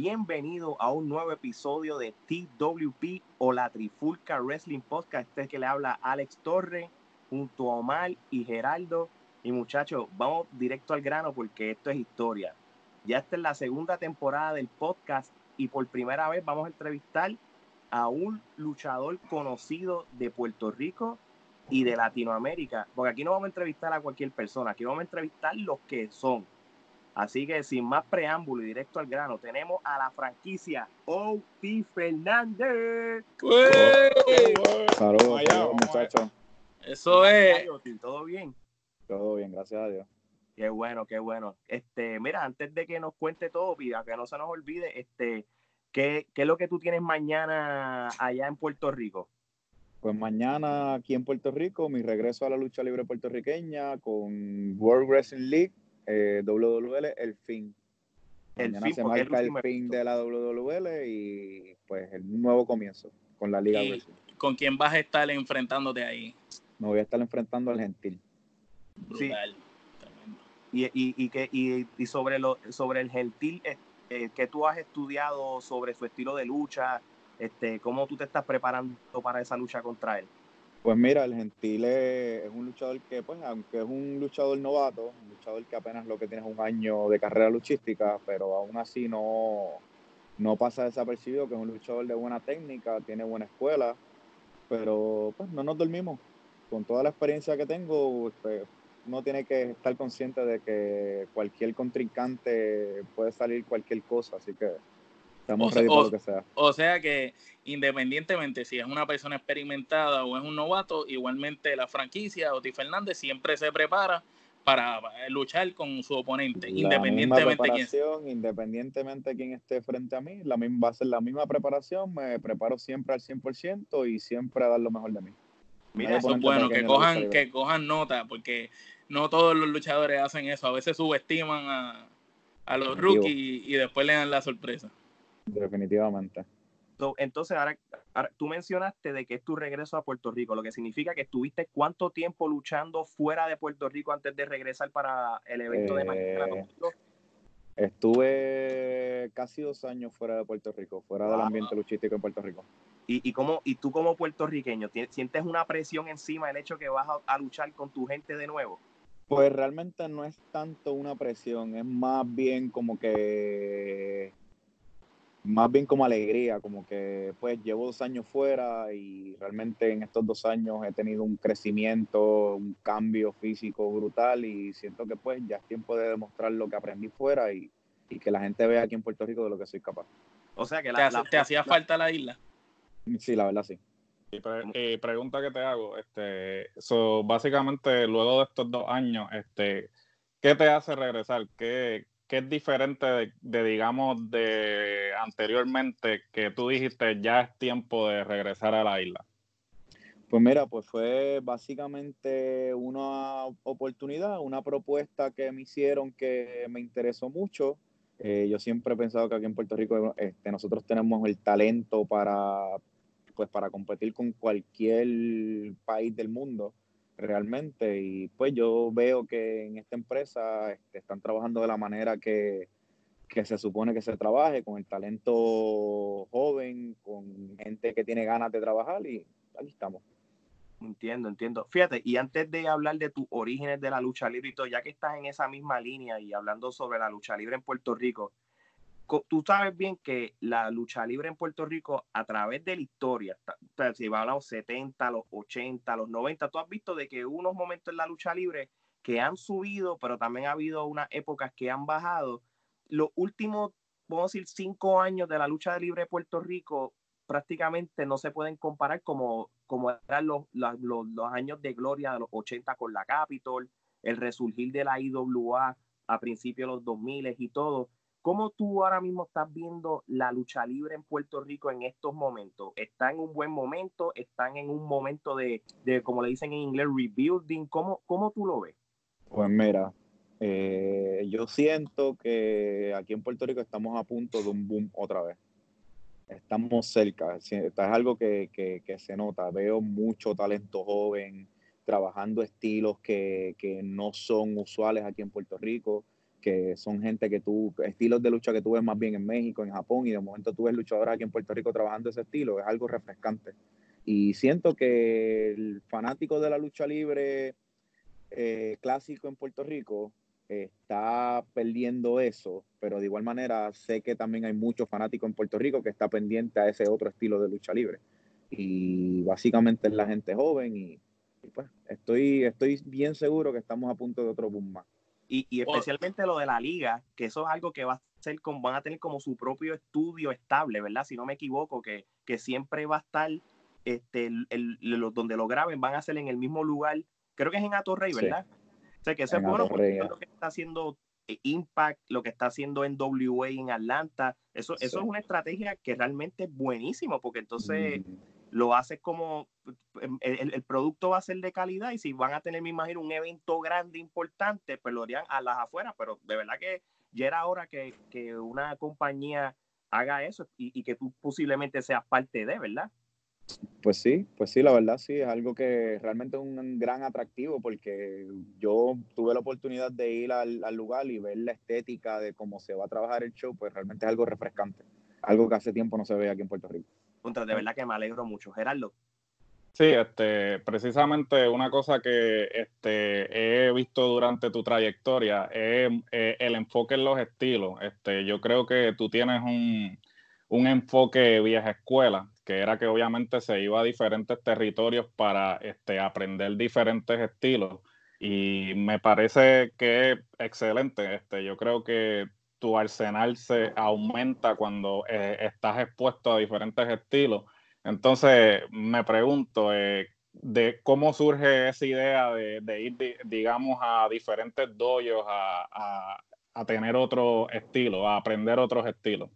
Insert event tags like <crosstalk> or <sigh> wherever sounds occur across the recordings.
bienvenido a un nuevo episodio de TWP o la Trifulca Wrestling Podcast. Este es que le habla Alex Torre junto a Omar y Geraldo. Y muchachos, vamos directo al grano porque esto es historia. Ya esta es la segunda temporada del podcast y por primera vez vamos a entrevistar a un luchador conocido de Puerto Rico y de Latinoamérica, porque aquí no vamos a entrevistar a cualquier persona, aquí vamos a entrevistar los que son. Así que sin más preámbulo y directo al grano, tenemos a la franquicia O.T. Fernández. Saludos, muchachos. Eso es. ¿Todo bien? Todo bien, gracias a Dios. Qué bueno, qué bueno. Este, mira, antes de que nos cuente todo, pida que no se nos olvide, este, ¿qué, ¿qué es lo que tú tienes mañana allá en Puerto Rico? Pues mañana aquí en Puerto Rico, mi regreso a la lucha libre puertorriqueña con World Wrestling League, eh, WWL, el fin. mañana se marca el, fin de la WWL y pues el nuevo comienzo con la Liga Wrestling. ¿Con quién vas a estar enfrentándote ahí? Me voy a estar enfrentando al Gentil. Brutal. Y, y, y, que, y, sobre, lo, sobre el Gentil, eh, eh, que tú has estudiado sobre su estilo de lucha, este, ¿Cómo tú te estás preparando para esa lucha contra él? Pues mira, el Gentile es un luchador que, pues, aunque es un luchador novato, un luchador que apenas lo que tiene es un año de carrera luchística, pero aún así no, no pasa desapercibido, que es un luchador de buena técnica, tiene buena escuela, pero pues no nos dormimos. Con toda la experiencia que tengo, pues, uno tiene que estar consciente de que cualquier contrincante puede salir cualquier cosa, así que Estamos o, lo que sea. O sea que independientemente si es una persona experimentada o es un novato, igualmente la franquicia, Oti Fernández, siempre se prepara para luchar con su oponente, independientemente quién Independientemente de quién esté frente a mí, la misma, va a ser la misma preparación, me preparo siempre al 100% y siempre a dar lo mejor de mí. Mira, eso es bueno, que cojan, que cojan nota, porque no todos los luchadores hacen eso, a veces subestiman a, a los rookies y después le dan la sorpresa. Definitivamente. entonces, ahora, tú mencionaste de que es tu regreso a Puerto Rico, lo que significa que estuviste cuánto tiempo luchando fuera de Puerto Rico antes de regresar para el evento de mañana. Eh, estuve casi dos años fuera de Puerto Rico, fuera del ambiente luchístico en Puerto Rico. ¿Y, y, cómo, y tú como puertorriqueño, ¿sientes una presión encima del hecho que vas a luchar con tu gente de nuevo? Pues realmente no es tanto una presión, es más bien como que más bien como alegría, como que pues llevo dos años fuera y realmente en estos dos años he tenido un crecimiento, un cambio físico brutal y siento que pues ya es tiempo de demostrar lo que aprendí fuera y, que la gente vea aquí en Puerto Rico de lo que soy capaz. O sea que la, ¿Te, hacía falta la isla? Sí, la verdad sí. Y eh, pregunta que te hago, este, so, básicamente luego de estos dos años, este, ¿qué te hace regresar? ¿Qué, ¿qué es diferente de, digamos, de anteriormente que tú dijiste ya es tiempo de regresar a la isla? Pues mira, pues fue básicamente una oportunidad, una propuesta que me hicieron que me interesó mucho. Eh, yo siempre he pensado que aquí en Puerto Rico este, nosotros tenemos el talento para, pues, para competir con cualquier país del mundo realmente. Y pues yo veo que en esta empresa este, están trabajando de la manera que, se supone que se trabaje, con el talento joven, con gente que tiene ganas de trabajar y ahí estamos. Entiendo, entiendo. Fíjate, y antes de hablar de tus orígenes de la lucha libre y todo, ya que estás en esa misma línea y hablando sobre la lucha libre en Puerto Rico, tú sabes bien que la lucha libre en Puerto Rico, a través de la historia, si va a los 70, los 80, los 90, tú has visto de que unos momentos en la lucha libre que han subido, pero también ha habido unas épocas que han bajado. Los últimos, vamos a decir, cinco años de la lucha libre de Puerto Rico prácticamente no se pueden comparar como, como eran los, los, los años de gloria de los 80 con la Capitol, el resurgir de la IWA a principios de los 2000 y todo ¿Cómo tú ahora mismo estás viendo la lucha libre en Puerto Rico en estos momentos? ¿Está en un buen momento? ¿Están en un momento de, como le dicen en inglés, rebuilding? ¿Cómo, cómo tú lo ves? Pues mira, eh, yo siento que aquí en Puerto Rico estamos a punto de un boom otra vez. Estamos cerca, es algo que, que se nota. Veo mucho talento joven trabajando estilos que, que no son usuales aquí en Puerto Rico que son gente que tú, estilos de lucha que tú ves más bien en México, en Japón, y de momento tú ves luchadores aquí en Puerto Rico trabajando ese estilo, es algo refrescante. Y siento que el fanático de la lucha libre eh, clásico en Puerto Rico está perdiendo eso, pero de igual manera sé que también hay muchos fanáticos en Puerto Rico que está pendiente a ese otro estilo de lucha libre. Y básicamente es la gente joven y, pues estoy, estoy bien seguro que estamos a punto de otro boom más. Y, y, especialmente lo de la liga, que eso es algo que va a ser con, van a tener como su propio estudio estable, ¿verdad? Si no me equivoco, que, que siempre va a estar, este, el, donde lo graben, van a ser en el mismo lugar, creo que es en Atorrey, ¿verdad? O sea, que eso es bueno porque lo que está haciendo eh, Impact, lo que está haciendo en WA en Atlanta, eso, eso es una estrategia que realmente es buenísimo, porque entonces... Mm. lo haces como em, el, producto va a ser de calidad y si van a tener, me imagino, un evento grande, importante, pues lo harían a las afueras, pero de verdad que ya era hora que, una compañía haga eso y, que tú posiblemente seas parte de, ¿verdad? Pues sí, pues sí, la verdad sí, es algo que realmente es un gran atractivo porque yo tuve la oportunidad de ir al, al lugar y ver la estética de cómo se va a trabajar el show, pues realmente es algo refrescante, algo que hace tiempo no se ve aquí en Puerto Rico de verdad que me alegro mucho. Gerardo. Sí, este, precisamente una cosa que este, he visto durante tu trayectoria es eh, el enfoque en los estilos. Este, yo creo que tú tienes un, un enfoque vieja escuela, que era que obviamente se iba a diferentes territorios para este, aprender diferentes estilos. Y me parece que es excelente. Este, yo creo que tu arsenal se aumenta cuando eh, estás expuesto a diferentes estilos. Entonces, me pregunto, eh, de cómo surge esa idea de, ir, digamos, a diferentes doyos a, tener otro estilo, a aprender otros estilos.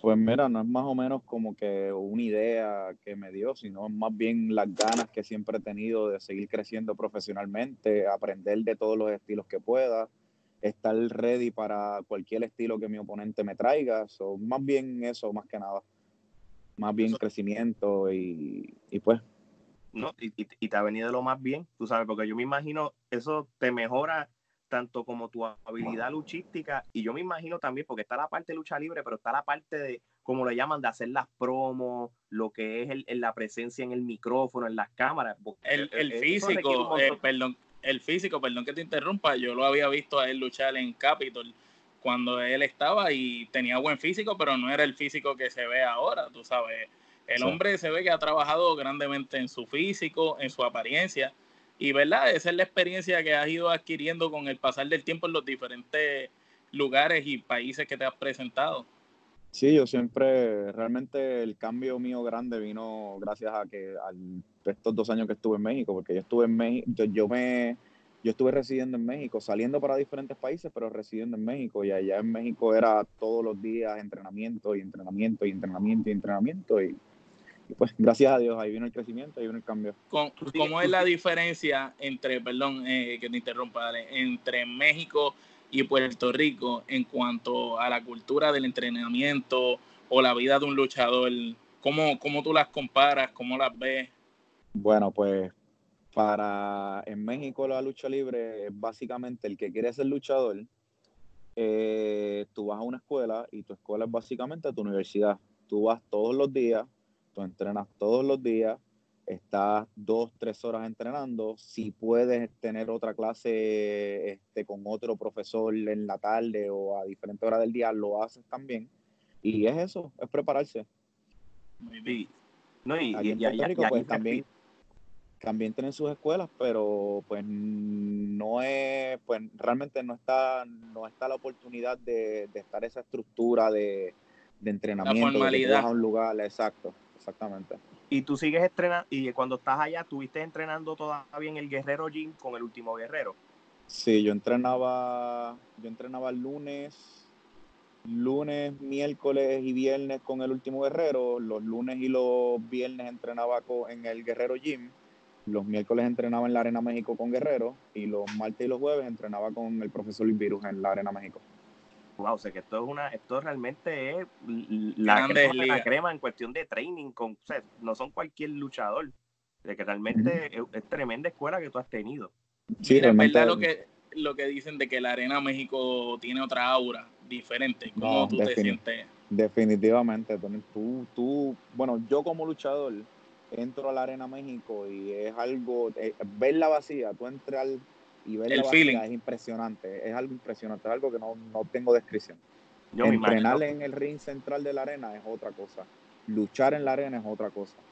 Pues mira, no es más o menos como que una idea que me dio, sino más bien las ganas que siempre he tenido de seguir creciendo profesionalmente, aprender de todos los estilos que pueda estar ready para cualquier estilo que mi oponente me traiga. So, más bien eso, más que nada. Más bien crecimiento y, pues. No, y, y, te ha venido lo más bien, tú sabes, porque yo me imagino eso te mejora tanto como tu habilidad luchística y yo me imagino también, porque está la parte de lucha libre, pero está la parte de, como le llaman, de hacer las promos, lo que es el, la presencia en el micrófono, en las cámaras. El, el físico, eh, perdón, el físico, perdón que te interrumpa, yo lo había visto a él luchar en Capitol cuando él estaba y tenía buen físico, pero no era el físico que se ve ahora, tú sabes. El hombre se ve que ha trabajado grandemente en su físico, en su apariencia, y verdad, esa es la experiencia que has ido adquiriendo con el pasar del tiempo en los diferentes lugares y países que te has presentado. Sí, yo siempre, realmente el cambio mío grande vino gracias a que al, estos dos años que estuve en México, porque yo estuve en México, yo me, yo estuve residiendo en México, saliendo para diferentes países, pero residiendo en México, y allá en México era todos los días entrenamiento y entrenamiento y entrenamiento y entrenamiento, y, pues gracias a Dios ahí vino el crecimiento, ahí vino el cambio. ¿Cómo es la diferencia entre, perdón eh, que te interrumpa, entre México y Puerto Rico en cuanto a la cultura del entrenamiento o la vida de un luchador? ¿Cómo, cómo tú las comparas? ¿Cómo las ves? Bueno, pues para en México la lucha libre es básicamente el que quiere ser luchador. Eh, tú vas a una escuela y tu escuela es básicamente tu universidad. Tú vas todos los días, tú entrenas todos los días, estás dos, tres horas entrenando. Si puedes tener otra clase este, con otro profesor en la tarde o a diferentes horas del día, lo haces también. Y es eso, es prepararse. Muy bien. No, y, y, y, pues, también, también tienen sus escuelas, pero pues no es, pues realmente no está, no está la oportunidad de, estar esa estructura de, de entrenamiento, de a un lugar, exacto, exactamente. Y tú sigues entrenando, y cuando estás allá, ¿tuviste entrenando todavía en el Guerrero Gym con el último guerrero? Sí, yo entrenaba, yo entrenaba lunes, lunes, miércoles y viernes con el último guerrero. Los lunes y los viernes entrenaba en el Guerrero Gym. Los miércoles entrenaba en la Arena México con Guerrero y los martes y los jueves entrenaba con el profesor Virus en la Arena México wow, o sea que esto es una, esto realmente es la crema, la crema en cuestión de training, con, no son cualquier luchador, de que realmente es, tremenda escuela que tú has tenido. Sí, realmente. Verdad lo que, lo que dicen de que la Arena México tiene otra aura diferente. ¿Cómo tú te sientes? Definitivamente. Tú, tú, bueno, yo como luchador entro a la Arena México y es algo, eh, verla vacía, tú entras y verla El vacía feeling. es impresionante, es algo impresionante, es algo que no, no tengo descripción. Yo Entrenar en el ring central de la arena es otra cosa, luchar en la arena es otra cosa.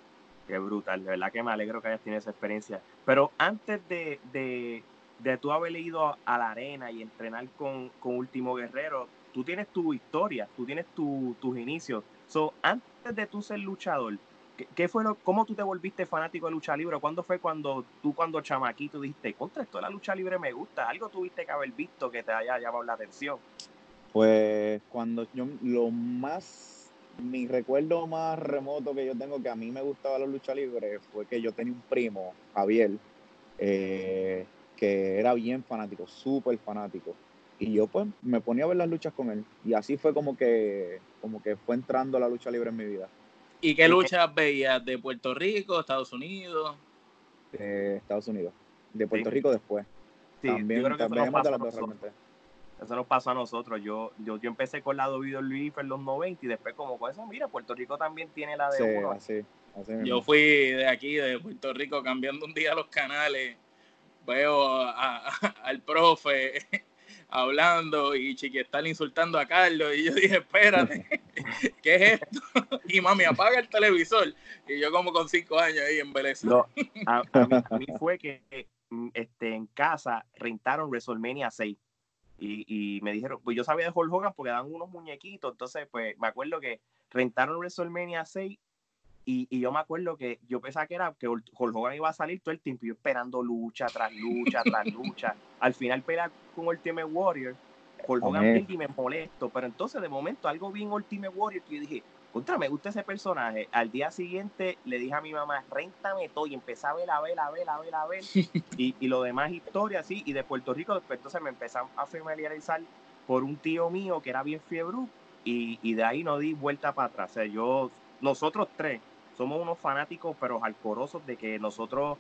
Qué brutal, de verdad que me alegro que hayas tenido esa experiencia. Pero antes de, de, de tú haber ido a la arena y entrenar con, con Último Guerrero, tú tienes tu historia, tú tienes tu- tus inicios. So, antes de tú ser luchador, ¿qué, fue lo, ¿cómo tú te volviste fanático de lucha libre? ¿Cuándo fue cuando tú, cuando chamaquito, dijiste, contra esto de la lucha libre me gusta? Algo tuviste que haber visto que te haya llamado la atención. Pues cuando yo, lo más, mi recuerdo más remoto que yo tengo que a mí me gustaba la lucha libre fue que yo tenía un primo, Javier, eh, que era bien fanático, súper fanático. Y yo pues me ponía a ver las luchas con él. Y así fue como que, como que fue entrando la lucha libre en mi vida. ¿Y qué luchas veías? ¿De Puerto Rico, Estados Unidos? De Estados Unidos. De Puerto Sí. Rico después. Sí, también yo creo que eso nos también de a nosotros. Eso nos pasó a nosotros. Yo, yo, yo empecé con la WWE en los 90 y después como con eso, mira, Puerto Rico también tiene la de Sí, uno. así, así. Yo fui de aquí, de Puerto Rico, cambiando un día los canales. Veo a- a- <laughs> al profe hablando y Chiquistal insultando a Carlos. Y yo dije, espérate, <laughs> ¿qué es esto? Y mami, apaga el televisor. Y yo como con cinco años ahí en Vélez. No, a, a mí, a mí <laughs> fue que mm, este, en casa rentaron WrestleMania 6. Y, y me dijeron, pues yo sabía de Hulk Hogan porque dan unos muñequitos. Entonces, pues me acuerdo que rentaron WrestleMania 6 y, y yo me acuerdo que yo pensaba que era que Hulk Hogan iba a salir todo el tiempo. y Yo esperando lucha tras lucha tras lucha. Al final pelea con Ultimate Warrior. Hulk Hogan y me molesto. Pero entonces, de momento, algo bien Ultimate Warrior que yo dije, contra, me gusta ese personaje. Al día siguiente le dije a mi mamá, réntame todo y empecé a ver, a ver, a ver, a ver, a ver. <laughs> y, y lo demás historia, sí. Y de Puerto Rico, después entonces me empecé a familiarizar por un tío mío que era bien fiebre y, y de ahí no di vuelta para atrás. O sea, yo, nosotros tres somos unos fanáticos, pero alcorosos de que nosotros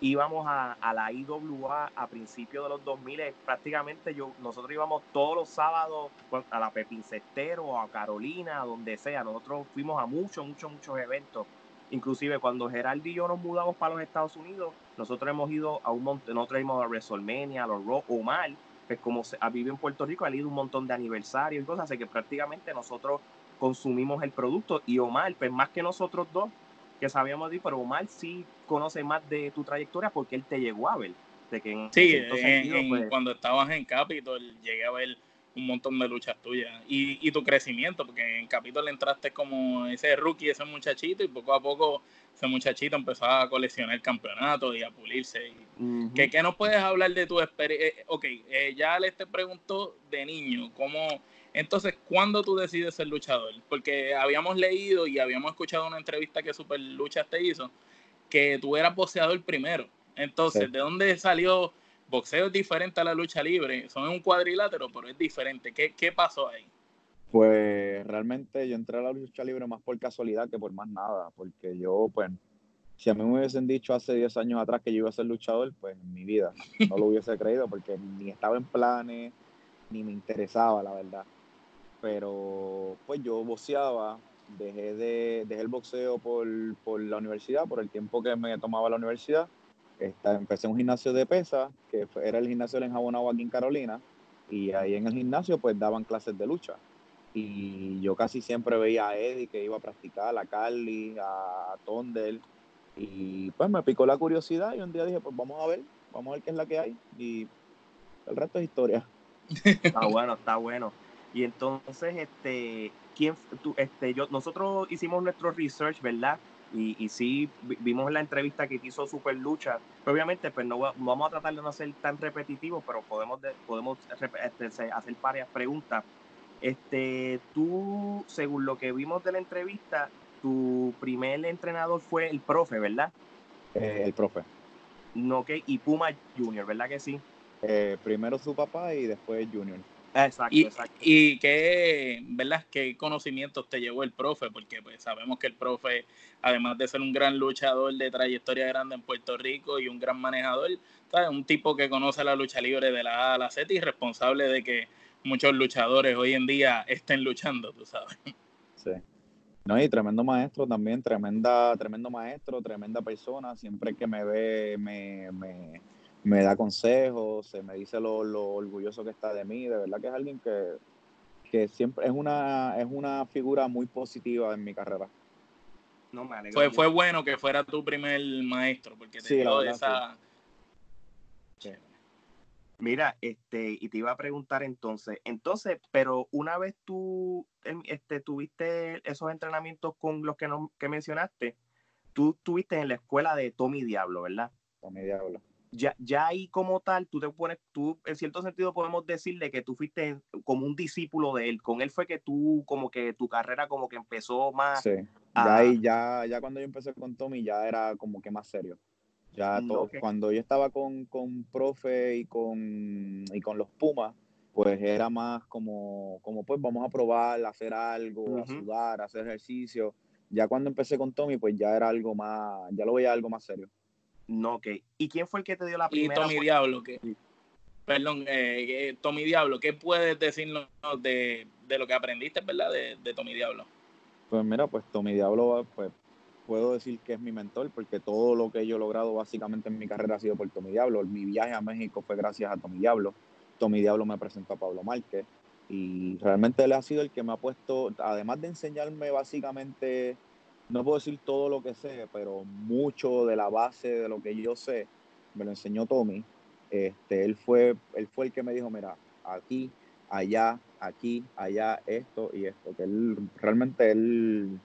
íbamos a, la IWA a principios de los 2000, eh, prácticamente yo, nosotros íbamos todos los sábados pues, a la Pepín Cestero a Carolina, a donde sea, nosotros fuimos a muchos, muchos, muchos eventos, inclusive cuando Geraldo y yo nos mudamos para los Estados Unidos, nosotros hemos ido a un montón, nosotros hemos ido a WrestleMania, a los Raw, Omar, pues como se, vivido en Puerto Rico, ha ido un montón de aniversarios y cosas, así que prácticamente nosotros consumimos el producto y Omar, pues más que nosotros dos, que sabíamos de pero Omar sí conoce más de tu trayectoria porque él te llegó a ver. De que en Sí, cierto en- sentido, en- pues, cuando estabas en Capitol llegué a ver un montón de luchas tuyas y, y tu crecimiento, porque en Capitol entraste como ese rookie, ese muchachito y poco a poco ese muchachito empezó a coleccionar campeonatos y a pulirse. Y-. ¿Qué, qué nos puedes hablar de tu experiencia? ok, eh, ya les te preguntó de niño, ¿cómo? Entonces, ¿cuándo tú decides ser luchador? Porque habíamos leído y habíamos escuchado una entrevista que Super Luchas te hizo, que tú eras boxeador primero. Entonces, Sí. ¿de dónde salió? Boxeo es diferente a la lucha libre, son un cuadrilátero, pero es diferente. ¿Qué, qué pasó ahí? Pues realmente yo entré a la lucha libre más por casualidad que por más nada, porque yo, pues, si a mí me hubiesen dicho hace 10 años atrás que yo iba a ser luchador, pues en mi vida no lo hubiese creído, porque ni estaba en planes, ni me interesaba, la verdad. Pero, pues yo boxeaba, dejé, de, dejé el boxeo por, por la universidad, por el tiempo que me tomaba la universidad. Esta- empecé un gimnasio de pesa, que era el gimnasio del Enjabonado aquí en Carolina, y ahí en el gimnasio pues daban clases de lucha y yo casi siempre veía a Eddie que iba a practicar, a Carly, a Tondel, y pues me picó la curiosidad y un día dije, pues vamos a ver, vamos a ver qué es la que hay, y el resto es historia. Está bueno, está bueno. Y entonces, este, ¿quién, tú, este, yo, nosotros hicimos nuestro research, ¿verdad? Y, y sí, vi- vimos la entrevista que hizo Super Lucha. Pero obviamente, pues no, va- no vamos a tratar de no ser tan repetitivos, pero podemos, de- podemos este, hacer varias preguntas. Este, tú, según lo que vimos de la entrevista, tu primer entrenador fue el profe, ¿verdad? Eh, el profe. No, que y Puma Junior, ¿verdad que sí? Eh, primero su papá y después Junior. Exacto, y, exacto. Y qué, ¿verdad? qué conocimientos te llevó el profe, porque pues sabemos que el profe, además de ser un gran luchador de trayectoria grande en Puerto Rico y un gran manejador, ¿sabes? un tipo que conoce la lucha libre de la A a la Z y responsable de que muchos luchadores hoy en día estén luchando, tú sabes. Sí. No, y tremendo maestro también, tremenda, tremendo maestro, tremenda persona. Siempre que me ve, me, me, me da consejos, se me dice lo, lo, orgulloso que está de mí. De verdad que es alguien que, que siempre es una, es una figura muy positiva en mi carrera. No, me fue, fue bueno que fuera tu primer maestro, porque te sí, dio esa. Sí. Mira, este, y te iba a preguntar entonces, entonces, pero una vez tú este, tuviste esos entrenamientos con los que, no, que mencionaste, tú estuviste en la escuela de Tommy Diablo, ¿verdad? Tommy Diablo. Ya, ya ahí como tal, tú te pones, tú en cierto sentido podemos decirle que tú fuiste como un discípulo de él. Con él fue que tú, como que tu carrera como que empezó más. Sí, ya, ahí, ya, ya cuando yo empecé con Tommy ya era como que más serio. Ya todo, cuando yo estaba con, con profe y con, y con los Pumas, pues era más como, como pues vamos a probar, hacer algo, a sudar, hacer ejercicio. Ya cuando empecé con Tommy, pues ya era algo más, ya lo veía algo más serio. No, ok. ¿Y quién fue el que te dio la primera? Y Tommy Diablo, que, perdón, eh, Tommy Diablo, ¿qué puedes decirnos de, de lo que aprendiste, verdad, de, de Tommy Diablo? Pues mira, pues Tommy Diablo, pues puedo decir que es mi mentor porque todo lo que yo he logrado básicamente en mi carrera ha sido por Tommy Diablo. Mi viaje a México fue gracias a Tommy Diablo. Tommy Diablo me presentó a Pablo Márquez y realmente él ha sido el que me ha puesto, además de enseñarme básicamente, no puedo decir todo lo que sé, pero mucho de la base de lo que yo sé, me lo enseñó Tommy. Este, él, fue, él fue el que me dijo, mira, aquí, allá, aquí, allá, esto y esto, que él realmente él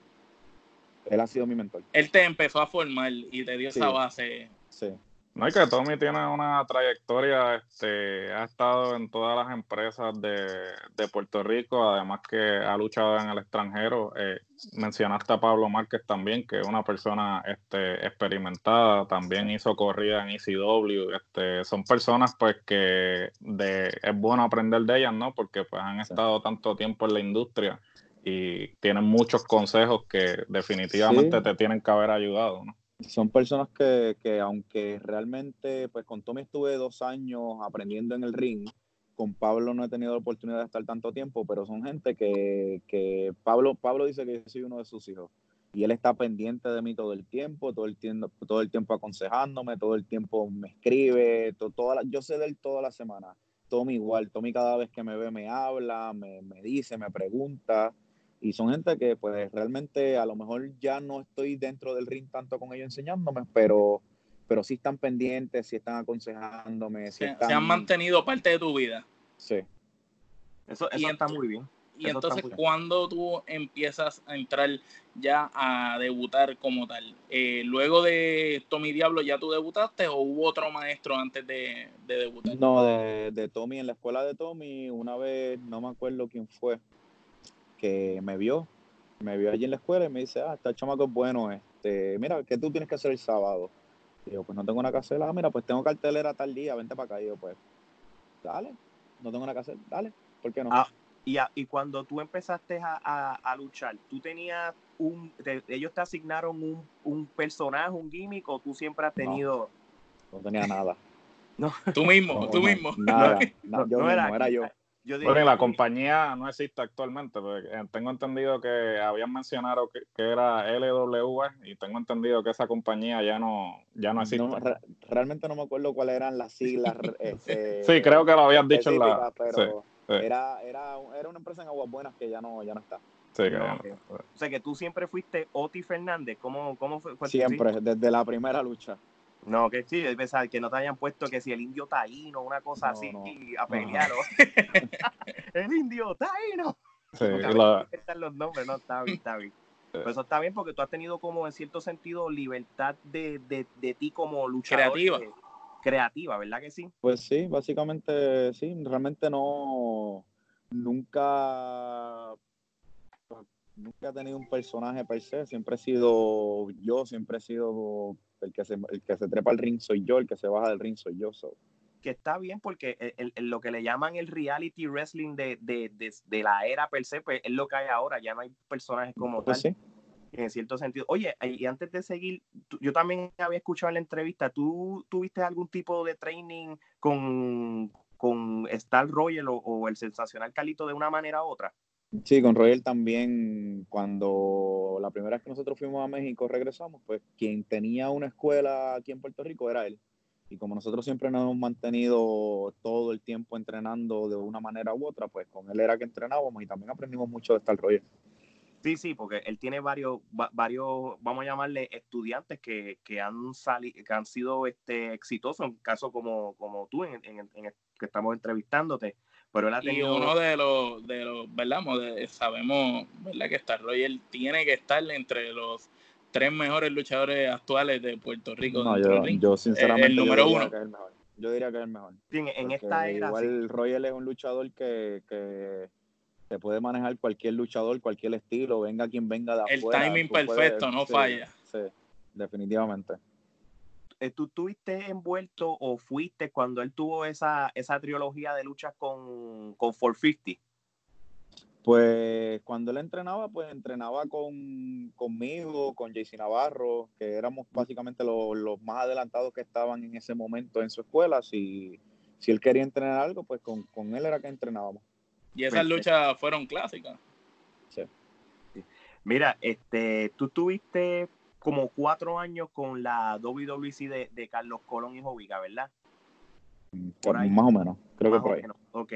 él ha sido mi mentor. Él te empezó a formar y te dio esa base. Sí. No, y que Tommy tiene una trayectoria, este, ha estado en todas las empresas de, Puerto Rico, además que ha luchado en el extranjero. Eh, mencionaste a Pablo Márquez también, que es una persona este, experimentada, también hizo corrida en ECW. Este, son personas pues que de, es bueno aprender de ellas, ¿no? Porque pues han estado tanto tiempo en la industria y tienen muchos consejos que definitivamente te tienen que haber ayudado, ¿no? Son personas que, que, aunque realmente, pues con Tommy estuve dos años aprendiendo en el ring, con Pablo no he tenido la oportunidad de estar tanto tiempo, pero son gente que, que Pablo, Pablo dice que yo soy uno de sus hijos y él está pendiente de mí todo el tiempo, todo el tiempo, todo el tiempo aconsejándome, todo el tiempo me escribe, toda yo sé de él toda la semana. Tommy igual, Tommy cada vez que me ve me habla, me, me dice, me pregunta. Y son gente que pues realmente a lo mejor ya no estoy dentro del ring tanto con ellos enseñándome, pero, pero sí están pendientes, sí están aconsejándome. se, han mantenido parte de tu vida. Sí. Eso, eso está muy bien. Y entonces, ¿cuándo tú empiezas a entrar ya a debutar como tal? Eh, ¿Luego de Tommy Diablo ya tú debutaste o hubo otro maestro antes de, de debutar? No, de, de, Tommy, en la escuela de Tommy, una vez, no me acuerdo quién fue, que me vio, me vio allí en la escuela y me dice, ah, está el chamaco es bueno, este, mira, ¿qué tú tienes que hacer el sábado? Y yo, pues no tengo una que hacer, ah, mira, pues tengo cartelera tal día, vente para acá. Y yo, pues, dale, no tengo una que hacer, dale, ¿por qué no? Ah, y, y cuando tú empezaste a, a, luchar, ¿tú tenías un, ellos te asignaron un, un, personaje, un gimmick, o tú siempre has tenido... No, tenía nada. <laughs> no. Tú mismo, tú mismo. Nada, <laughs> no, yo era, era yo. Bueno, la compañía no existe actualmente, porque eh, tengo entendido que habían mencionado que, era LW y tengo entendido que esa compañía ya no, ya no existe. realmente no me acuerdo cuáles eran las siglas. <laughs> Este, sí, creo que lo habían dicho en la... Pero Era, era, era una empresa en Aguas Buenas que ya no, ya no está. Sí, que O sea, que tú siempre fuiste Oti Fernández. ¿Cómo, cómo fue? Siempre, desde la primera lucha. No, que sí, es pensar que no te hayan puesto que si el indio taíno, una cosa así, a pelearlo. <laughs> el indio taíno. Sí, la... los nombres, no, está bien, está bien. Pero eso está bien porque tú has tenido como en cierto sentido libertad de, de, de ti como luchador. Creativa. creativa, ¿verdad que sí? Pues sí, básicamente sí, realmente no, nunca, nunca he tenido un personaje per se, siempre he sido yo, siempre he sido el que se, el que se trepa al ring soy yo, el que se baja del ring soy yo. que está bien porque lo que le llaman el reality wrestling de, de, de, la era per se, pues es lo que hay ahora, ya no hay personajes como pues tal. En cierto sentido. Oye, y antes de seguir, yo también había escuchado en la entrevista, ¿tú tuviste algún tipo de training con, con Star Royal o, el sensacional Calito de una manera u otra? Sí, con Royal también, cuando la primera vez que nosotros fuimos a México regresamos, pues quien tenía una escuela aquí en Puerto Rico era él. Y como nosotros siempre nos hemos mantenido todo el tiempo entrenando de una manera u otra, pues con él era que entrenábamos y también aprendimos mucho de Star Roger. Sí, sí, porque él tiene varios, varios, vamos a llamarle estudiantes que, que han salido, que han sido este, exitosos, en caso como, como tú, en, en, que estamos entrevistándote. Pero él ha tenido... Y uno de los, de los ¿verdad? sabemos, ¿verdad? Que Star Roger tiene que estar entre los tres mejores luchadores actuales de Puerto Rico. No, yo, sinceramente. el número uno. Yo diría que es el mejor. en, esta era. Igual Royal es un luchador que, que se puede manejar cualquier luchador, cualquier estilo, venga quien venga de afuera. El timing perfecto, no falla. Sí, definitivamente. Eh, ¿Tú estuviste envuelto o fuiste cuando él tuvo esa, esa trilogía de luchas con, con 450? Pues cuando él entrenaba, pues entrenaba con, conmigo, con JC Navarro, que éramos básicamente los, más adelantados que estaban en ese momento en su escuela. Si, si él quería entrenar algo, pues con, él era que entrenábamos. Y esas luchas fueron clásicas. Sí. Mira, este, tú tuviste como cuatro años con la WWC de, de Carlos Colón y Jovica, ¿verdad? Por ahí. Más o menos, creo que por ahí. Ok.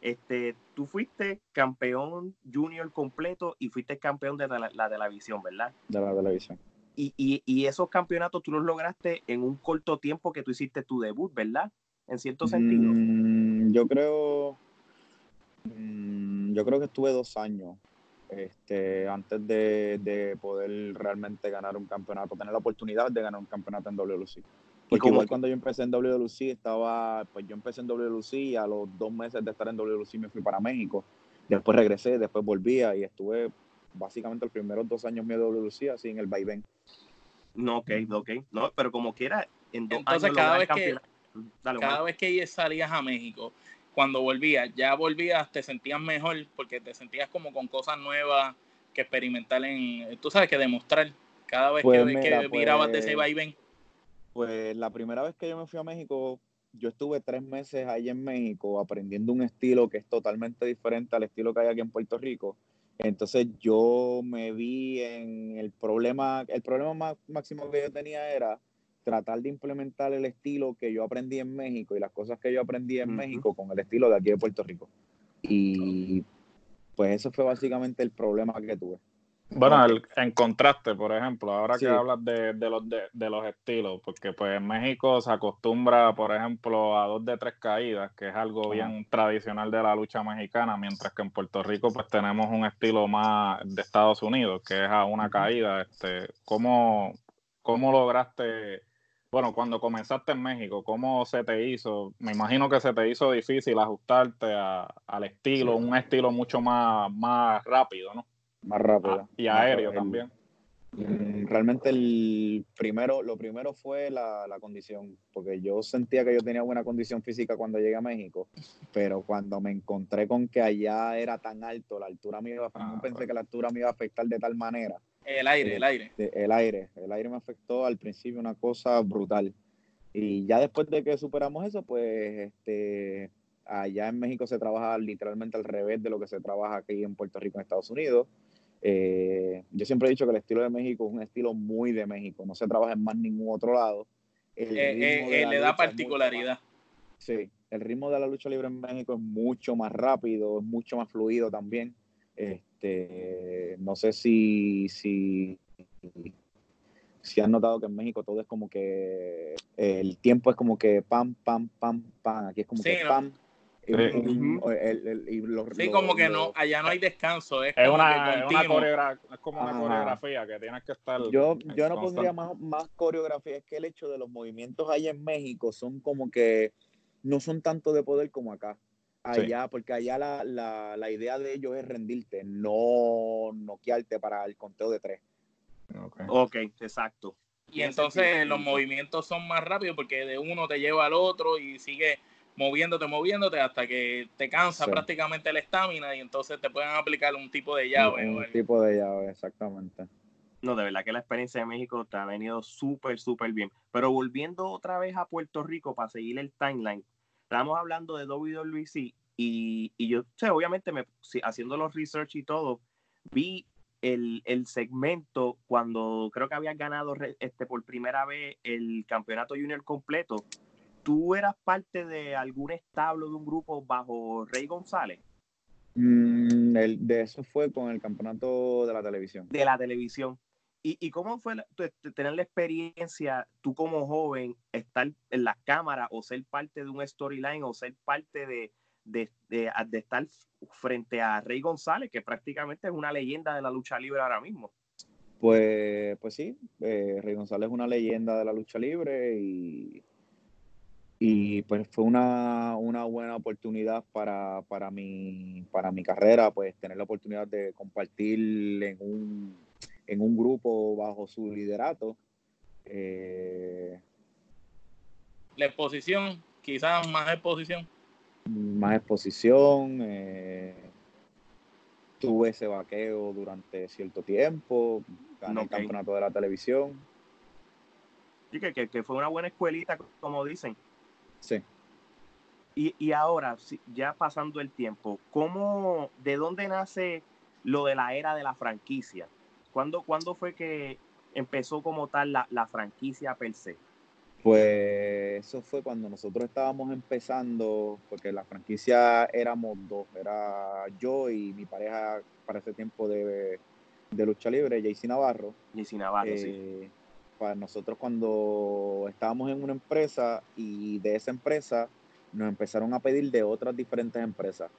Este, tú fuiste campeón junior completo y fuiste campeón de la, la televisión, ¿verdad? De la televisión. Y, y, y, esos campeonatos tú los lograste en un corto tiempo que tú hiciste tu debut, ¿verdad? En cierto sentido. Mm, yo creo, mm, yo creo que estuve dos años este, antes de, de, poder realmente ganar un campeonato, tener la oportunidad de ganar un campeonato en WLC. Porque igual cuando yo empecé en WLC estaba, pues yo empecé en WLC y a los dos meses de estar en WLC me fui para México. Después regresé, después volvía y estuve básicamente los primeros dos años mío de WLC así en el vaivén. No, ok, ok. No, pero como quiera, en dos Entonces, cada vez que cada vez que salías a México, cuando volvías, ya volvías, te sentías mejor porque te sentías como con cosas nuevas que experimentar en, tú sabes, que demostrar cada vez pues que, que mirabas de ese pues vaivén. Pues la primera vez que yo me fui a México, yo estuve tres meses ahí en México aprendiendo un estilo que es totalmente diferente al estilo que hay aquí en Puerto Rico. Entonces yo me vi en el problema, el problema más, máximo que yo tenía era tratar de implementar el estilo que yo aprendí en México y las cosas que yo aprendí en México con el estilo de aquí de Puerto Rico. Y pues eso fue básicamente el problema que tuve. Bueno, en contraste, por ejemplo, ahora que hablas de, los, de, los estilos, porque pues en México se acostumbra, por ejemplo, a dos de tres caídas, que es algo bien tradicional de la lucha mexicana, mientras que en Puerto Rico pues tenemos un estilo más de Estados Unidos, que es a una caída. Este, ¿cómo, ¿Cómo lograste, bueno, cuando comenzaste en México, cómo se te hizo? Me imagino que se te hizo difícil ajustarte al estilo, un estilo mucho más, más rápido, ¿no? más rápido. Ah, y aéreo también. Mm, realmente el primero, lo primero fue la, condición, porque yo sentía que yo tenía buena condición física cuando llegué a México, pero cuando me encontré con que allá era tan alto, la altura me iba a, no ah, pensé que la altura me iba a afectar de tal manera. El aire, el aire. El aire, el aire me afectó al principio una cosa brutal. Y ya después de que superamos eso, pues este, allá en México se trabaja literalmente al revés de lo que se trabaja aquí en Puerto Rico, en Estados Unidos. Eh, yo siempre he dicho que el estilo de México es un estilo muy de México, no se trabaja en más ningún otro lado. Eh, eh, le da particularidad. sí, el ritmo de la lucha libre en México es mucho más rápido, es mucho más fluido también. Este, no sé si, si, si han notado que en México todo es como que el tiempo es como que pam, pam, pam, pam. Aquí es como que pam, sí, como que no, allá no hay descanso. Es, una, como una coreografía que tienes que estar. Yo, yo no pondría más, más coreografía, es que el hecho de los movimientos allá en México son como que no son tanto de poder como acá. Allá, porque allá la, la, la, idea de ellos es rendirte, no noquearte para el conteo de tres. Ok, okay exacto. Y entonces los movimientos son más rápidos porque de uno te lleva al otro y sigue moviéndote, moviéndote hasta que te cansa prácticamente la estamina y entonces te pueden aplicar un tipo de llave. Un, tipo de llave, exactamente. No, de verdad que la experiencia de México te ha venido súper, súper bien. Pero volviendo otra vez a Puerto Rico para seguir el timeline, estamos hablando de WWC y, y yo, sé, obviamente, me, haciendo los research y todo, vi el, el, segmento cuando creo que habías ganado este, por primera vez el campeonato junior completo. ¿Tú eras parte de algún establo de un grupo bajo Rey González? Mm, el, de eso fue con el campeonato de la televisión. De la televisión. ¿Y, y cómo fue tener la experiencia, tú como joven, estar en las cámaras o ser parte de un storyline o ser parte de, de, de, de, estar frente a Rey González, que prácticamente es una leyenda de la lucha libre ahora mismo. Pues, pues sí, eh, Rey González es una leyenda de la lucha libre y, y pues fue una, una buena oportunidad para, para, mi, para mi carrera, pues tener la oportunidad de compartir en un, en un grupo bajo su liderato. Eh, la exposición, quizás más exposición más exposición, eh, tuve ese vaqueo durante cierto tiempo, gané el campeonato de la televisión. Y que, que, fue una buena escuelita, como dicen. Sí. Y, y ahora, ya pasando el tiempo, ¿cómo, ¿de dónde nace lo de la era de la franquicia? ¿Cuándo, ¿cuándo fue que empezó como tal la, la franquicia per se? Pues eso fue cuando nosotros estábamos empezando, porque la franquicia éramos dos, era yo y mi pareja para ese tiempo de, lucha libre, Jaycee Navarro. Jaycee Navarro, sí. Eh, para nosotros cuando estábamos en una empresa y de esa empresa nos empezaron a pedir de otras diferentes empresas.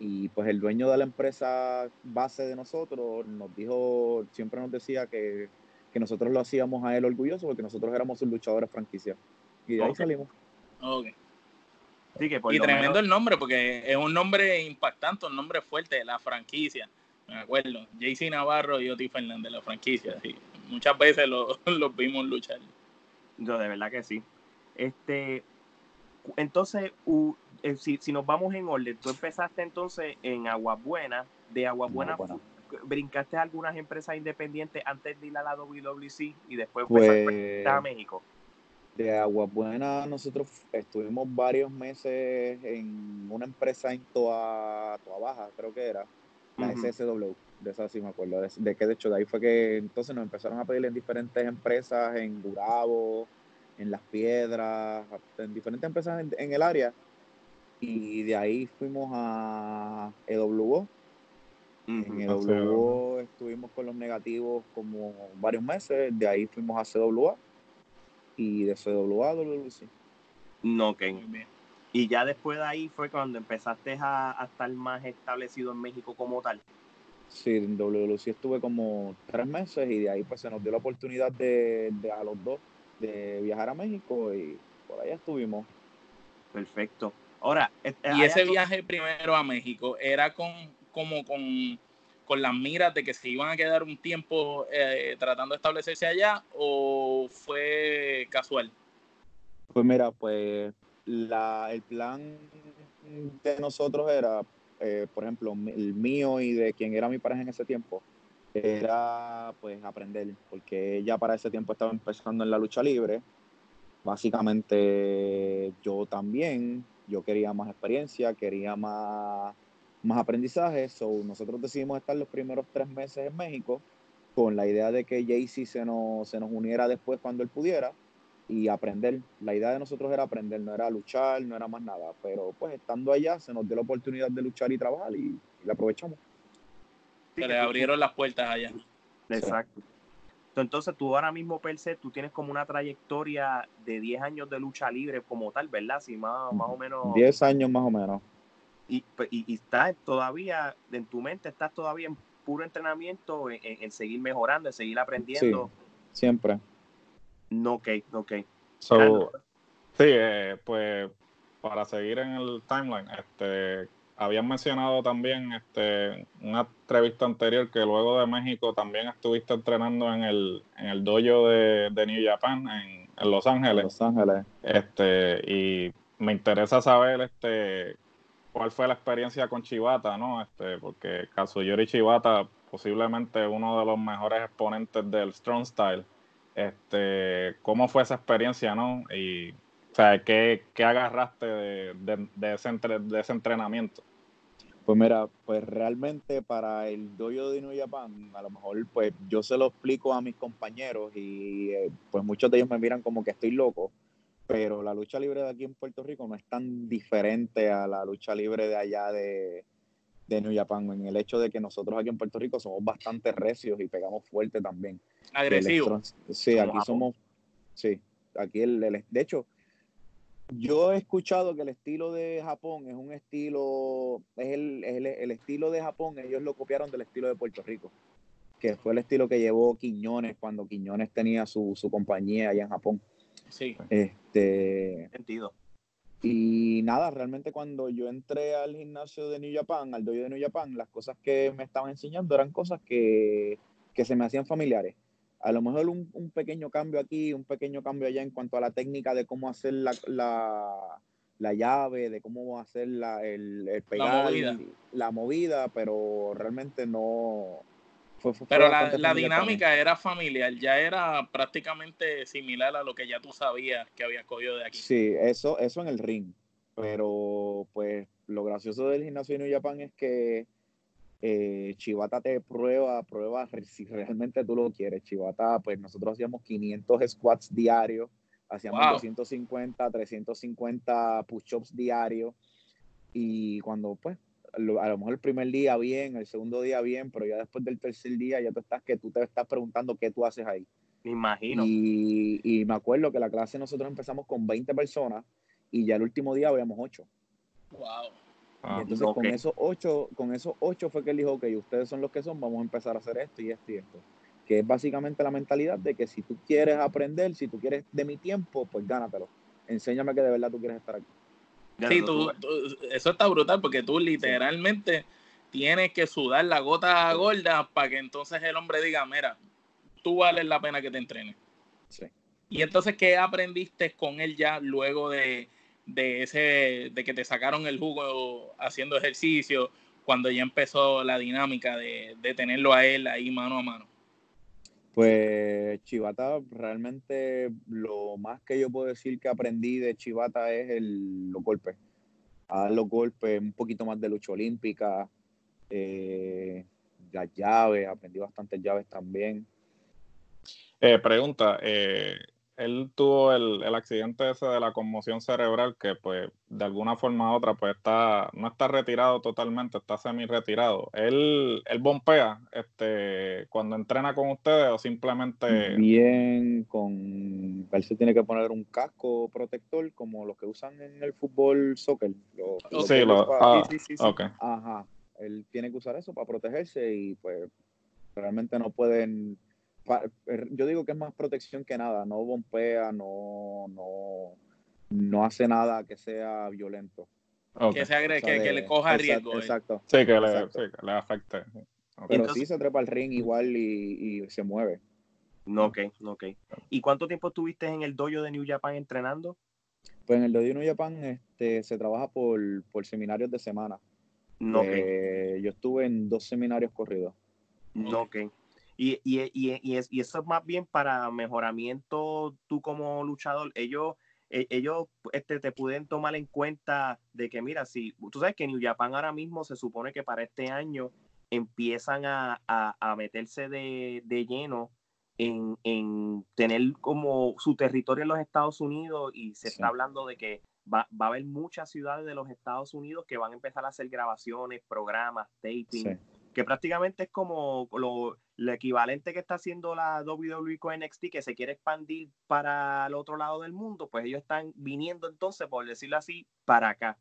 Y pues el dueño de la empresa base de nosotros nos dijo, siempre nos decía que que nosotros lo hacíamos a él orgulloso porque nosotros éramos sus luchadores franquicia. Y de ahí salimos. y tremendo el nombre, porque es un nombre impactante, un nombre fuerte, la franquicia. Me acuerdo, JC Navarro y Oti Fernández, la franquicia. Sí. Muchas veces <laughs> los lo vimos luchar. Yo, de verdad que sí. Este, entonces, eh, si, si, nos vamos en orden, tú empezaste entonces en Aguabuena, de Aguabuena, Buena brincaste a algunas empresas independientes antes de ir a la WWC y después pues, a México? De Agua Buena nosotros estuvimos varios meses en una empresa en Toa, Toa Baja, creo que era, la SSW, de esa sí me acuerdo, de, que de hecho de ahí fue que entonces nos empezaron a pedir en diferentes empresas, en Gurabo, en Las Piedras, en diferentes empresas en, en el área, y de ahí fuimos a EWO, en el WO estuvimos con los negativos como varios meses, de ahí fuimos a CWA y de CWA a WC. No, ok. Y ya después de ahí fue cuando empezaste a, estar más establecido en México como tal. Sí, en WC estuve como tres meses y de ahí pues se nos dio la oportunidad de, a los dos de viajar a México y por allá estuvimos. Perfecto. Ahora, y ese viaje primero a México era con como con, con las miras de que se iban a quedar un tiempo eh, tratando de establecerse allá o fue casual? Pues mira, pues la, el plan de nosotros era, eh, por ejemplo, el mío y de quien era mi pareja en ese tiempo, era pues aprender, porque ella para ese tiempo estaba empezando en la lucha libre. Básicamente yo también, yo quería más experiencia, quería más más aprendizaje. So, nosotros decidimos estar los primeros tres meses en México con la idea de que Jaycee se nos, se nos uniera después cuando él pudiera y aprender. La idea de nosotros era aprender, no era luchar, no era más nada. Pero pues estando allá se nos dio la oportunidad de luchar y trabajar y, la aprovechamos. Se le abrieron las puertas allá. Exacto. Entonces tú ahora mismo, per se, tú tienes como una trayectoria de 10 años de lucha libre como tal, ¿verdad? Sí, más, más o menos. 10 años más o menos. Pues, y, y, estás todavía, en tu mente estás todavía en puro entrenamiento, en, seguir mejorando, en seguir aprendiendo. siempre. No, ok, ok. sí, eh, pues para seguir en el timeline, este, habían mencionado también este, una entrevista anterior que luego de México también estuviste entrenando en el, en el dojo de, de New Japan en, en Los Ángeles. Los Ángeles. Este, y me interesa saber este cuál fue la experiencia con Chivata, ¿no? Este, porque Kazuyori Chivata, posiblemente uno de los mejores exponentes del Strong Style. Este, ¿cómo fue esa experiencia, no? Y, o sea, ¿qué, agarraste de, de, ese de ese entrenamiento? Pues mira, pues realmente para el dojo de New Japan, a lo mejor pues yo se lo explico a mis compañeros y eh, pues muchos de ellos me miran como que estoy loco, pero la lucha libre de aquí en Puerto Rico no es tan diferente a la lucha libre de allá de, de New Japan, en el hecho de que nosotros aquí en Puerto Rico somos bastante recios y pegamos fuerte también. Agresivos. Sí, aquí somos, sí, aquí el, el, de hecho, yo he escuchado que el estilo de Japón es un estilo, es el, el, estilo de Japón, ellos lo copiaron del estilo de Puerto Rico, que fue el estilo que llevó Quiñones cuando Quiñones tenía su, su compañía allá en Japón. Sí. Este. Sentido. Y nada, realmente cuando yo entré al gimnasio de New Japan, al dojo de New Japan, las cosas que me estaban enseñando eran cosas que, que se me hacían familiares a lo mejor un, un, pequeño cambio aquí, un pequeño cambio allá en cuanto a la técnica de cómo hacer la, la, la llave, de cómo hacer la, el, el pegar, la movida. la movida, pero realmente no... Fue, fue pero la, la dinámica era familiar, ya era prácticamente similar a lo que ya tú sabías que había cogido de aquí. Sí, eso, eso en el ring, pero pues lo gracioso del gimnasio de New Japan es que eh, Chivata te prueba, prueba si realmente tú lo quieres. Chivata, pues nosotros hacíamos 500 squats diarios, hacíamos 250, 350 push-ups diarios. Y cuando, pues, a lo mejor el primer día bien, el segundo día bien, pero ya después del tercer día ya tú estás que tú te estás preguntando qué tú haces ahí. Me imagino. Y, y me acuerdo que la clase nosotros empezamos con 20 personas y ya el último día habíamos 8. Wow. Ah, entonces con esos ocho, con esos ocho fue que él dijo, ok, ustedes son los que son, vamos a empezar a hacer esto y esto y esto. Que es básicamente la mentalidad de que si tú quieres aprender, si tú quieres de mi tiempo, pues gánatelo. Enséñame que de verdad tú quieres estar aquí. Sí, tú, eso está brutal porque tú literalmente tienes que sudar la gota gorda para que entonces el hombre diga, mira, tú vales la pena que te entrenes. Sí. Y entonces, ¿qué aprendiste con él ya luego de, de ese de que te sacaron el jugo haciendo ejercicio cuando ya empezó la dinámica de, tenerlo a él ahí mano a mano? Pues Chivata, realmente lo más que yo puedo decir que aprendí de Chivata es el, los golpes. A dar los golpes, un poquito más de lucha olímpica, eh, las llaves, aprendí bastantes llaves también. Eh, pregunta, eh, él tuvo el, el, accidente ese de la conmoción cerebral que pues de alguna forma u otra pues está no está retirado totalmente está semi retirado él él bombea este cuando entrena con ustedes o simplemente bien con él se tiene que poner un casco protector como los que usan en el fútbol soccer sí, lo, ah, sí, sí, sí, okay. ajá él tiene que usar eso para protegerse y pues realmente no pueden yo digo que es más protección que nada, no bombea, no, no, no hace nada que sea violento. Que, se agregue, que, le coja riesgo. Exacto. Sí, que le, sí, que le afecte. Pero sí se trepa al ring igual y, y se mueve. No, ok, ok. ¿Y cuánto tiempo estuviste en el dojo de New Japan entrenando? Pues en el dojo de New Japan este, se trabaja por, por seminarios de semana. No, eh, Yo estuve en dos seminarios corridos. No, ok. Y, y, y, y, es, y eso es más bien para mejoramiento tú como luchador. Ellos, e, ellos este, te pueden tomar en cuenta de que, mira, si tú sabes que New Japan ahora mismo se supone que para este año empiezan a, a, a meterse de, de lleno en, en, tener como su territorio en los Estados Unidos y se está hablando de que va, va, a haber muchas ciudades de los Estados Unidos que van a empezar a hacer grabaciones, programas, taping que prácticamente es como lo, equivalente que está haciendo la WWE con NXT, que se quiere expandir para el otro lado del mundo, pues ellos están viniendo entonces, por decirlo así, para acá.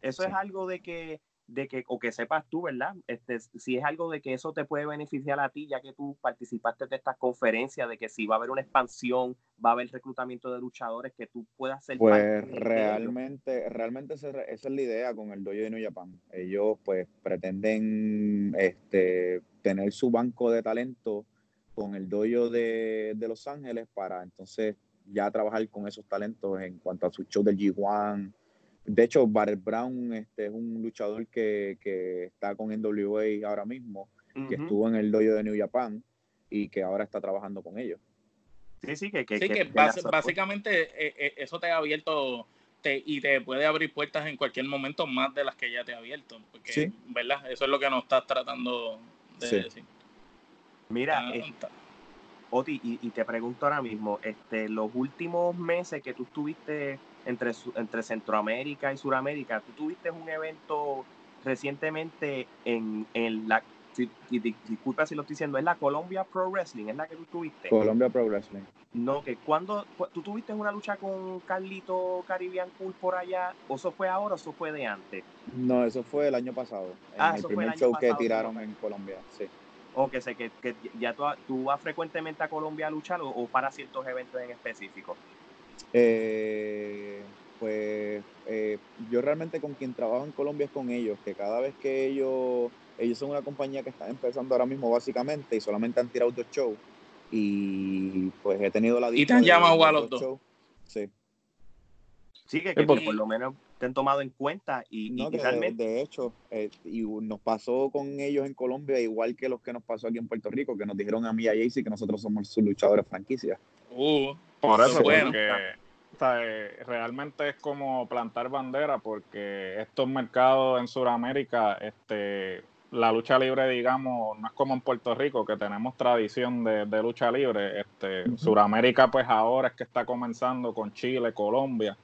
Eso es algo de que de que, o que sepas tú, ¿verdad? Este, si es algo de que eso te puede beneficiar a ti, ya que tú participaste de estas conferencias, de que si va a haber una expansión, va a haber reclutamiento de luchadores, que tú puedas ser Pues realmente, realmente esa, es la idea con el dojo de New Japan. Ellos pues pretenden este, tener su banco de talento con el dojo de, de Los Ángeles para entonces ya trabajar con esos talentos en cuanto a su show del G1, De hecho, Barrett Brown este, es un luchador que, que está con NWA ahora mismo, que estuvo en el dojo de New Japan y que ahora está trabajando con ellos. Sí, sí, que, básicamente eh, eh, eso te ha abierto te, y te puede abrir puertas en cualquier momento más de las que ya te ha abierto. Porque, ¿verdad? Eso es lo que nos estás tratando de decir. Mira, ah, Oti, y, te pregunto ahora mismo, este, los últimos meses que tú estuviste entre, entre Centroamérica y Suramérica, tú tuviste un evento recientemente en, en la, disculpa si lo estoy diciendo, es la Colombia Pro Wrestling, es la que tú tuviste. Colombia Pro Wrestling. No, que cuando tú tuviste una lucha con Carlito Caribbean Cool por allá, o eso fue ahora o eso fue de antes. No, eso fue el año pasado. Ah, el primer show que tiraron en Colombia, sí. O que sé que, que ya tú, tú, vas frecuentemente a Colombia a luchar o, para ciertos eventos en específico. Eh, pues eh, yo realmente con quien trabajo en Colombia es con ellos, que cada vez que ellos ellos son una compañía que está empezando ahora mismo básicamente y solamente han tirado dos shows. Y pues he tenido la ¿Y te han llamado a los dos? Sí. Sí, que, por, lo menos te han tomado en cuenta y, no, realmente... De, hecho, eh, y nos pasó con ellos en Colombia igual que los que nos pasó aquí en Puerto Rico, que nos dijeron a mí y a Jaycee que nosotros somos sus luchadores franquicia. Uh, por eso, bueno. porque realmente es como plantar bandera porque estos mercados en Sudamérica, este, la lucha libre, digamos, no es como en Puerto Rico, que tenemos tradición de, lucha libre. Este, Suramérica, pues ahora es que está comenzando con Chile, Colombia.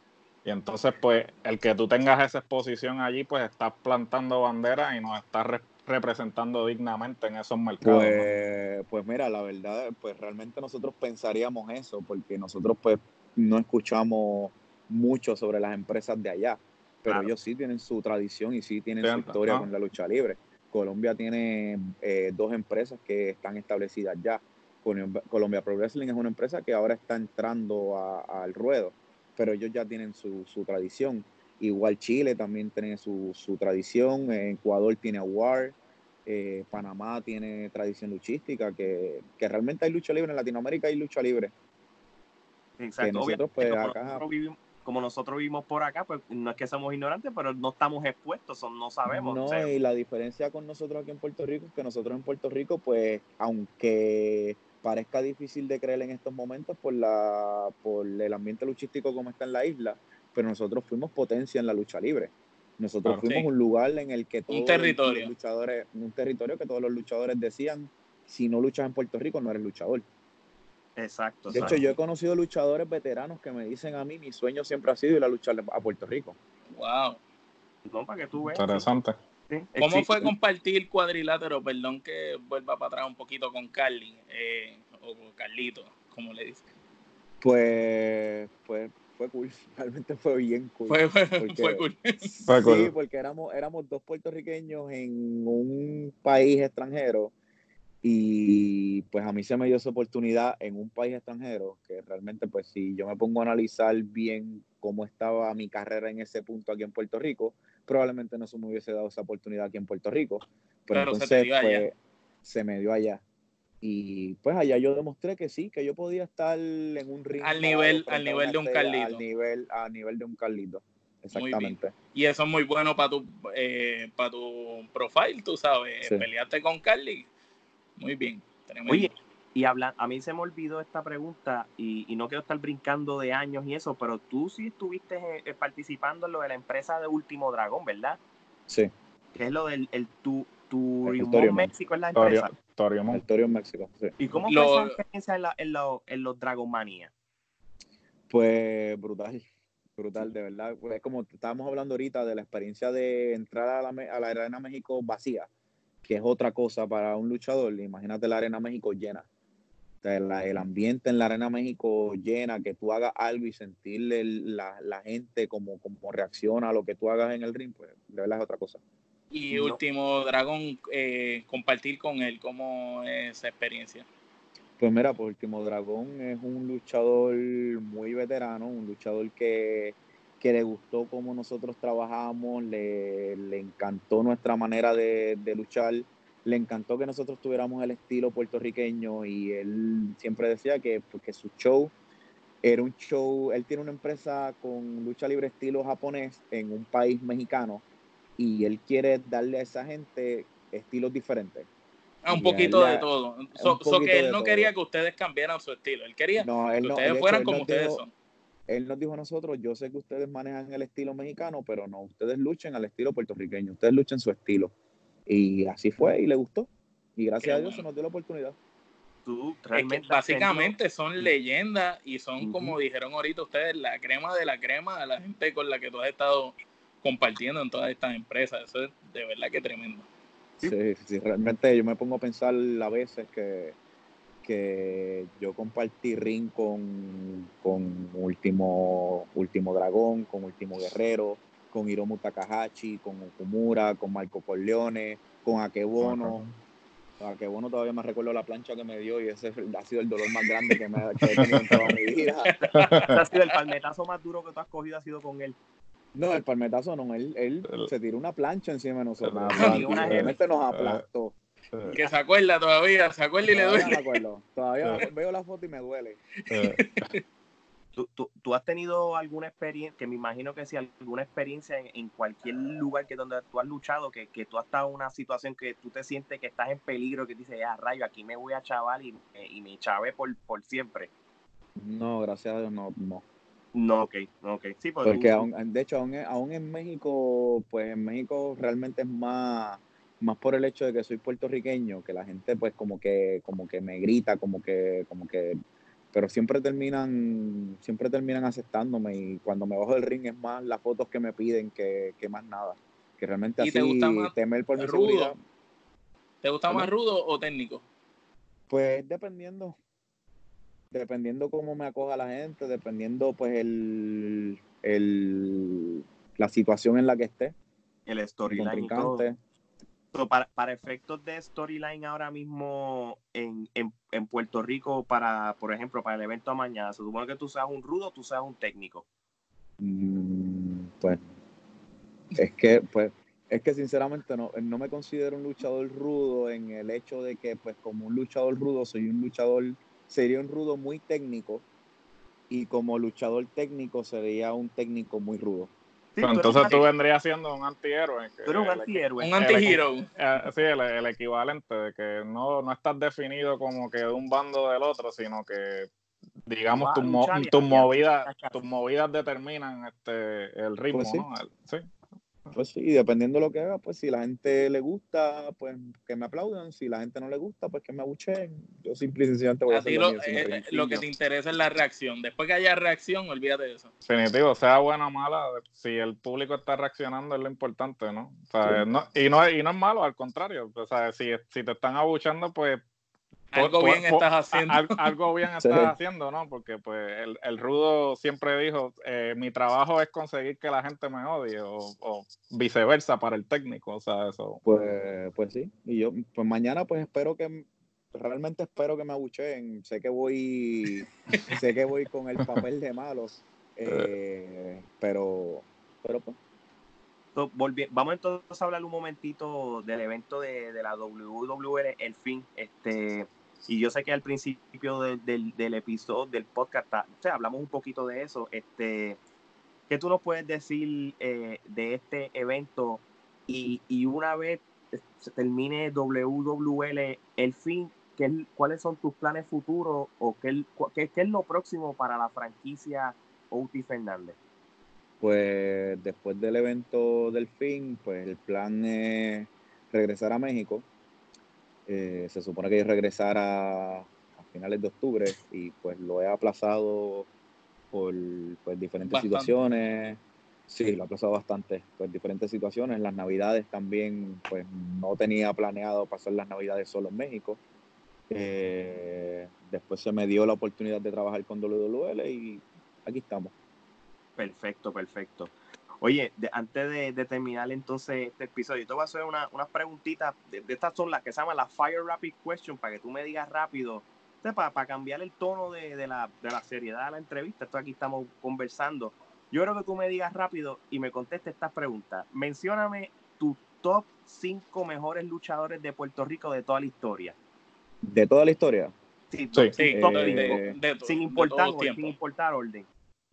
Y entonces, pues, el que tú tengas esa exposición allí, pues estás plantando bandera y nos estás representando dignamente en esos mercados. Pues, pues mira, la verdad, pues realmente nosotros pensaríamos eso, porque nosotros pues no escuchamos mucho sobre las empresas de allá, pero ellos sí tienen su tradición y sí tienen su historia con la lucha libre. Colombia tiene eh, dos empresas que están establecidas ya. Colombia Pro Wrestling es una empresa que ahora está entrando al ruedo, pero ellos ya tienen su, tradición. Igual Chile también tiene su, tradición, Ecuador tiene Award, eh, Panamá tiene tradición luchística, que, realmente hay lucha libre en Latinoamérica, hay lucha libre. Exacto. nosotros, pues, acá, como nosotros vivimos por acá, pues no es que somos ignorantes, pero no estamos expuestos, no sabemos. No, y la diferencia con nosotros aquí en Puerto Rico es que nosotros en Puerto Rico, pues, aunque parezca difícil de creer en estos momentos por la por el ambiente luchístico como está en la isla, pero nosotros fuimos potencia en la lucha libre. Nosotros fuimos un lugar en el que todos territorio. los luchadores, un territorio que todos los luchadores decían, si no luchas en Puerto Rico no eres luchador. Exacto. De hecho, yo he conocido luchadores veteranos que me dicen a mí, mi sueño siempre ha sido ir a luchar a Puerto Rico. Wow. No, para que tú veas. Interesante. ¿Cómo fue compartir cuadrilátero? Perdón que vuelva para atrás un poquito con Carly, eh, o con Carlito, como le dicen. Pues, pues fue cool, <laughs> realmente fue bien cool. Fue, fue cool. <laughs> Sí, porque éramos, éramos dos puertorriqueños en un país extranjero y pues a mí se me dio esa oportunidad en un país extranjero, que realmente pues si yo me pongo a analizar bien cómo estaba mi carrera en ese punto aquí en Puerto Rico, probablemente no se me hubiese dado esa oportunidad aquí en Puerto Rico. Pero entonces se, pues, se me dio allá. Y pues allá yo demostré que sí, que yo podía estar en un ring. Al nivel, al nivel de un Carlito. Al nivel, a nivel de un Carlito. Exactamente. Y eso es muy bueno para tu, eh, para tu profile, tú sabes, pelearte con Carly muy bien. Oye, y habla, a mí se me olvidó esta pregunta y, no quiero estar brincando de años y eso, pero tú sí estuviste eh, eh, participando en lo de la empresa de Último Dragón, ¿verdad? Sí. Que es lo del el tu, México, es la empresa. Torium México, sí. ¿Y cómo fue esa experiencia en, la, en, en los Dragon Mania? Pues brutal, brutal, de verdad. Pues es como estábamos hablando ahorita de la experiencia de entrar a la, a la Arena México vacía que es otra cosa para un luchador. Imagínate la Arena México llena. el ambiente en la Arena México llena, que tú hagas algo y sentirle la, la, gente como, como reacciona a lo que tú hagas en el ring, pues de verdad es otra cosa. Y último, Dragón, eh, compartir con él, ¿cómo es esa experiencia? Pues mira, pues Último Dragón es un luchador muy veterano, un luchador que que le gustó cómo nosotros trabajamos, le, encantó nuestra manera de, luchar, le encantó que nosotros tuviéramos el estilo puertorriqueño y él siempre decía que, pues, que su show era un show, él tiene una empresa con lucha libre estilo japonés en un país mexicano y él quiere darle a esa gente estilos diferentes. Ah, un poquito de todo. So, que él no quería que ustedes cambiaran su estilo. Él quería que ustedes fueran como ustedes son. Él nos dijo a nosotros, yo sé que ustedes manejan el estilo mexicano, pero no, ustedes luchen al estilo puertorriqueño, ustedes luchen su estilo. Y así fue y le gustó. Y gracias a Dios se nos dio la oportunidad. Tú, realmente básicamente son leyendas y son, como dijeron ahorita ustedes, la crema de la crema de la gente con la que tú has estado compartiendo en todas estas empresas. Eso es de verdad que tremendo. Sí, sí, realmente yo me pongo a pensar a veces que, que yo compartí ring con, con Último, Último Dragón, con Último Guerrero, con Hiromu Takahashi, con Okumura, con Marco Corleone, con Akebono. Akebono todavía me recuerdo la plancha que me dio y ese ha sido el dolor más grande que, me, que he tenido en toda mi vida. <laughs> ha sido el palmetazo más duro que tú has cogido ha sido con él. No, el palmetazo no, él, él se tiró una plancha encima de nosotros. realmente nos aplastó. Que se acuerda todavía, se acuerda y le duele. Todavía veo la foto y me duele. <laughs> ¿Tú, tú, tú has tenido alguna experiencia, que me imagino que sí, alguna experiencia en, cualquier lugar que donde tú has luchado, que, que, tú has estado en una situación que tú te sientes que estás en peligro, que dices, ya rayo, aquí me voy a chaval y, y me chavé por, por siempre? No, gracias a Dios, no, no. No, ok, ok. Sí, pues, porque aún, de hecho, aún, aún, en México, pues en México realmente es más, más por el hecho de que soy puertorriqueño, que la gente pues como que, como que me grita, como que, como que, pero siempre terminan, siempre terminan aceptándome y cuando me bajo del ring es más las fotos que me piden que, que más nada. Que realmente así temer por mi rudo? ¿Te gusta más rudo o técnico? Pues dependiendo, dependiendo cómo me acoja la gente, dependiendo pues el, el la situación en la que esté. El storyline. para, para, efectos de storyline ahora mismo en, en, en, Puerto Rico, para, por ejemplo, para el evento de mañana, ¿se supone que tú seas un rudo o tú seas un técnico? Mm, pues, es que, pues, es que sinceramente no, no me considero un luchador rudo en el hecho de que, pues, como un luchador rudo, soy un luchador sería un rudo muy técnico y como luchador técnico sería un técnico muy rudo. entonces tú vendrías siendo un antihéroe. un antihéroe. Un antihero. Eh, sí, el, equivalente de que no, no estás definido como que de un bando del otro, sino que digamos tus, movidas tus movidas determinan este el ritmo, pues ¿no? sí. Pues sí, dependiendo de lo que haga, pues si la gente le gusta, pues que me aplaudan. Si la gente no le gusta, pues que me abucheen. Yo simple y sencillamente voy a, hacer lo, eh, lo que te interesa es la reacción. Después que haya reacción, olvídate de eso. Definitivo, sea buena o mala, si el público está reaccionando es lo importante, ¿no? O sea, no y, no y no es malo, al contrario. O sea, si, si te están abuchando, pues algo bien <laughs> estás haciendo. algo bien estás haciendo, ¿no? Porque pues el, el Rudo siempre dijo, eh, mi trabajo es conseguir que la gente me odie o, viceversa para el técnico, o sea, eso. Pues, pues sí, y yo pues mañana pues espero que, realmente espero que me abucheen, sé que voy, <laughs> sé que voy con el papel de malos, eh, pero, pero pues vamos entonces a hablar un momentito del evento de, de la WWE, el fin. Este, y yo sé que al principio del, del, episodio, del podcast, o sea, hablamos un poquito de eso. Este, ¿Qué tú nos puedes decir eh, de este evento? Y, y, una vez se termine WWL el fin, ¿qué, ¿cuáles son tus planes futuros o qué, qué, es lo próximo para la franquicia Outi Fernández? Pues después del evento del fin, pues el plan es regresar a México eh, se supone que yo regresara a finales de octubre y pues lo he aplazado por pues, diferentes situaciones. Sí, lo he aplazado bastante por diferentes situaciones. Las navidades también, pues no tenía planeado pasar las navidades solo en México. Eh, después se me dio la oportunidad de trabajar con WWL y aquí estamos. Perfecto, perfecto. Oye, antes de, terminar entonces este episodio, te voy a hacer unas preguntitas. De, estas son las que se llaman las Fire Rapid Question, para que tú me digas rápido, para, para cambiar el tono de, la, seriedad de la entrevista. Esto aquí estamos conversando. Yo creo que tú me digas rápido y me contestes estas preguntas. Mencióname tus top 5 mejores luchadores de Puerto Rico de toda la historia. ¿De toda la historia? Sí, Sí, sí, de- top de- cinco. de- de to- sin de importar sin importar orden.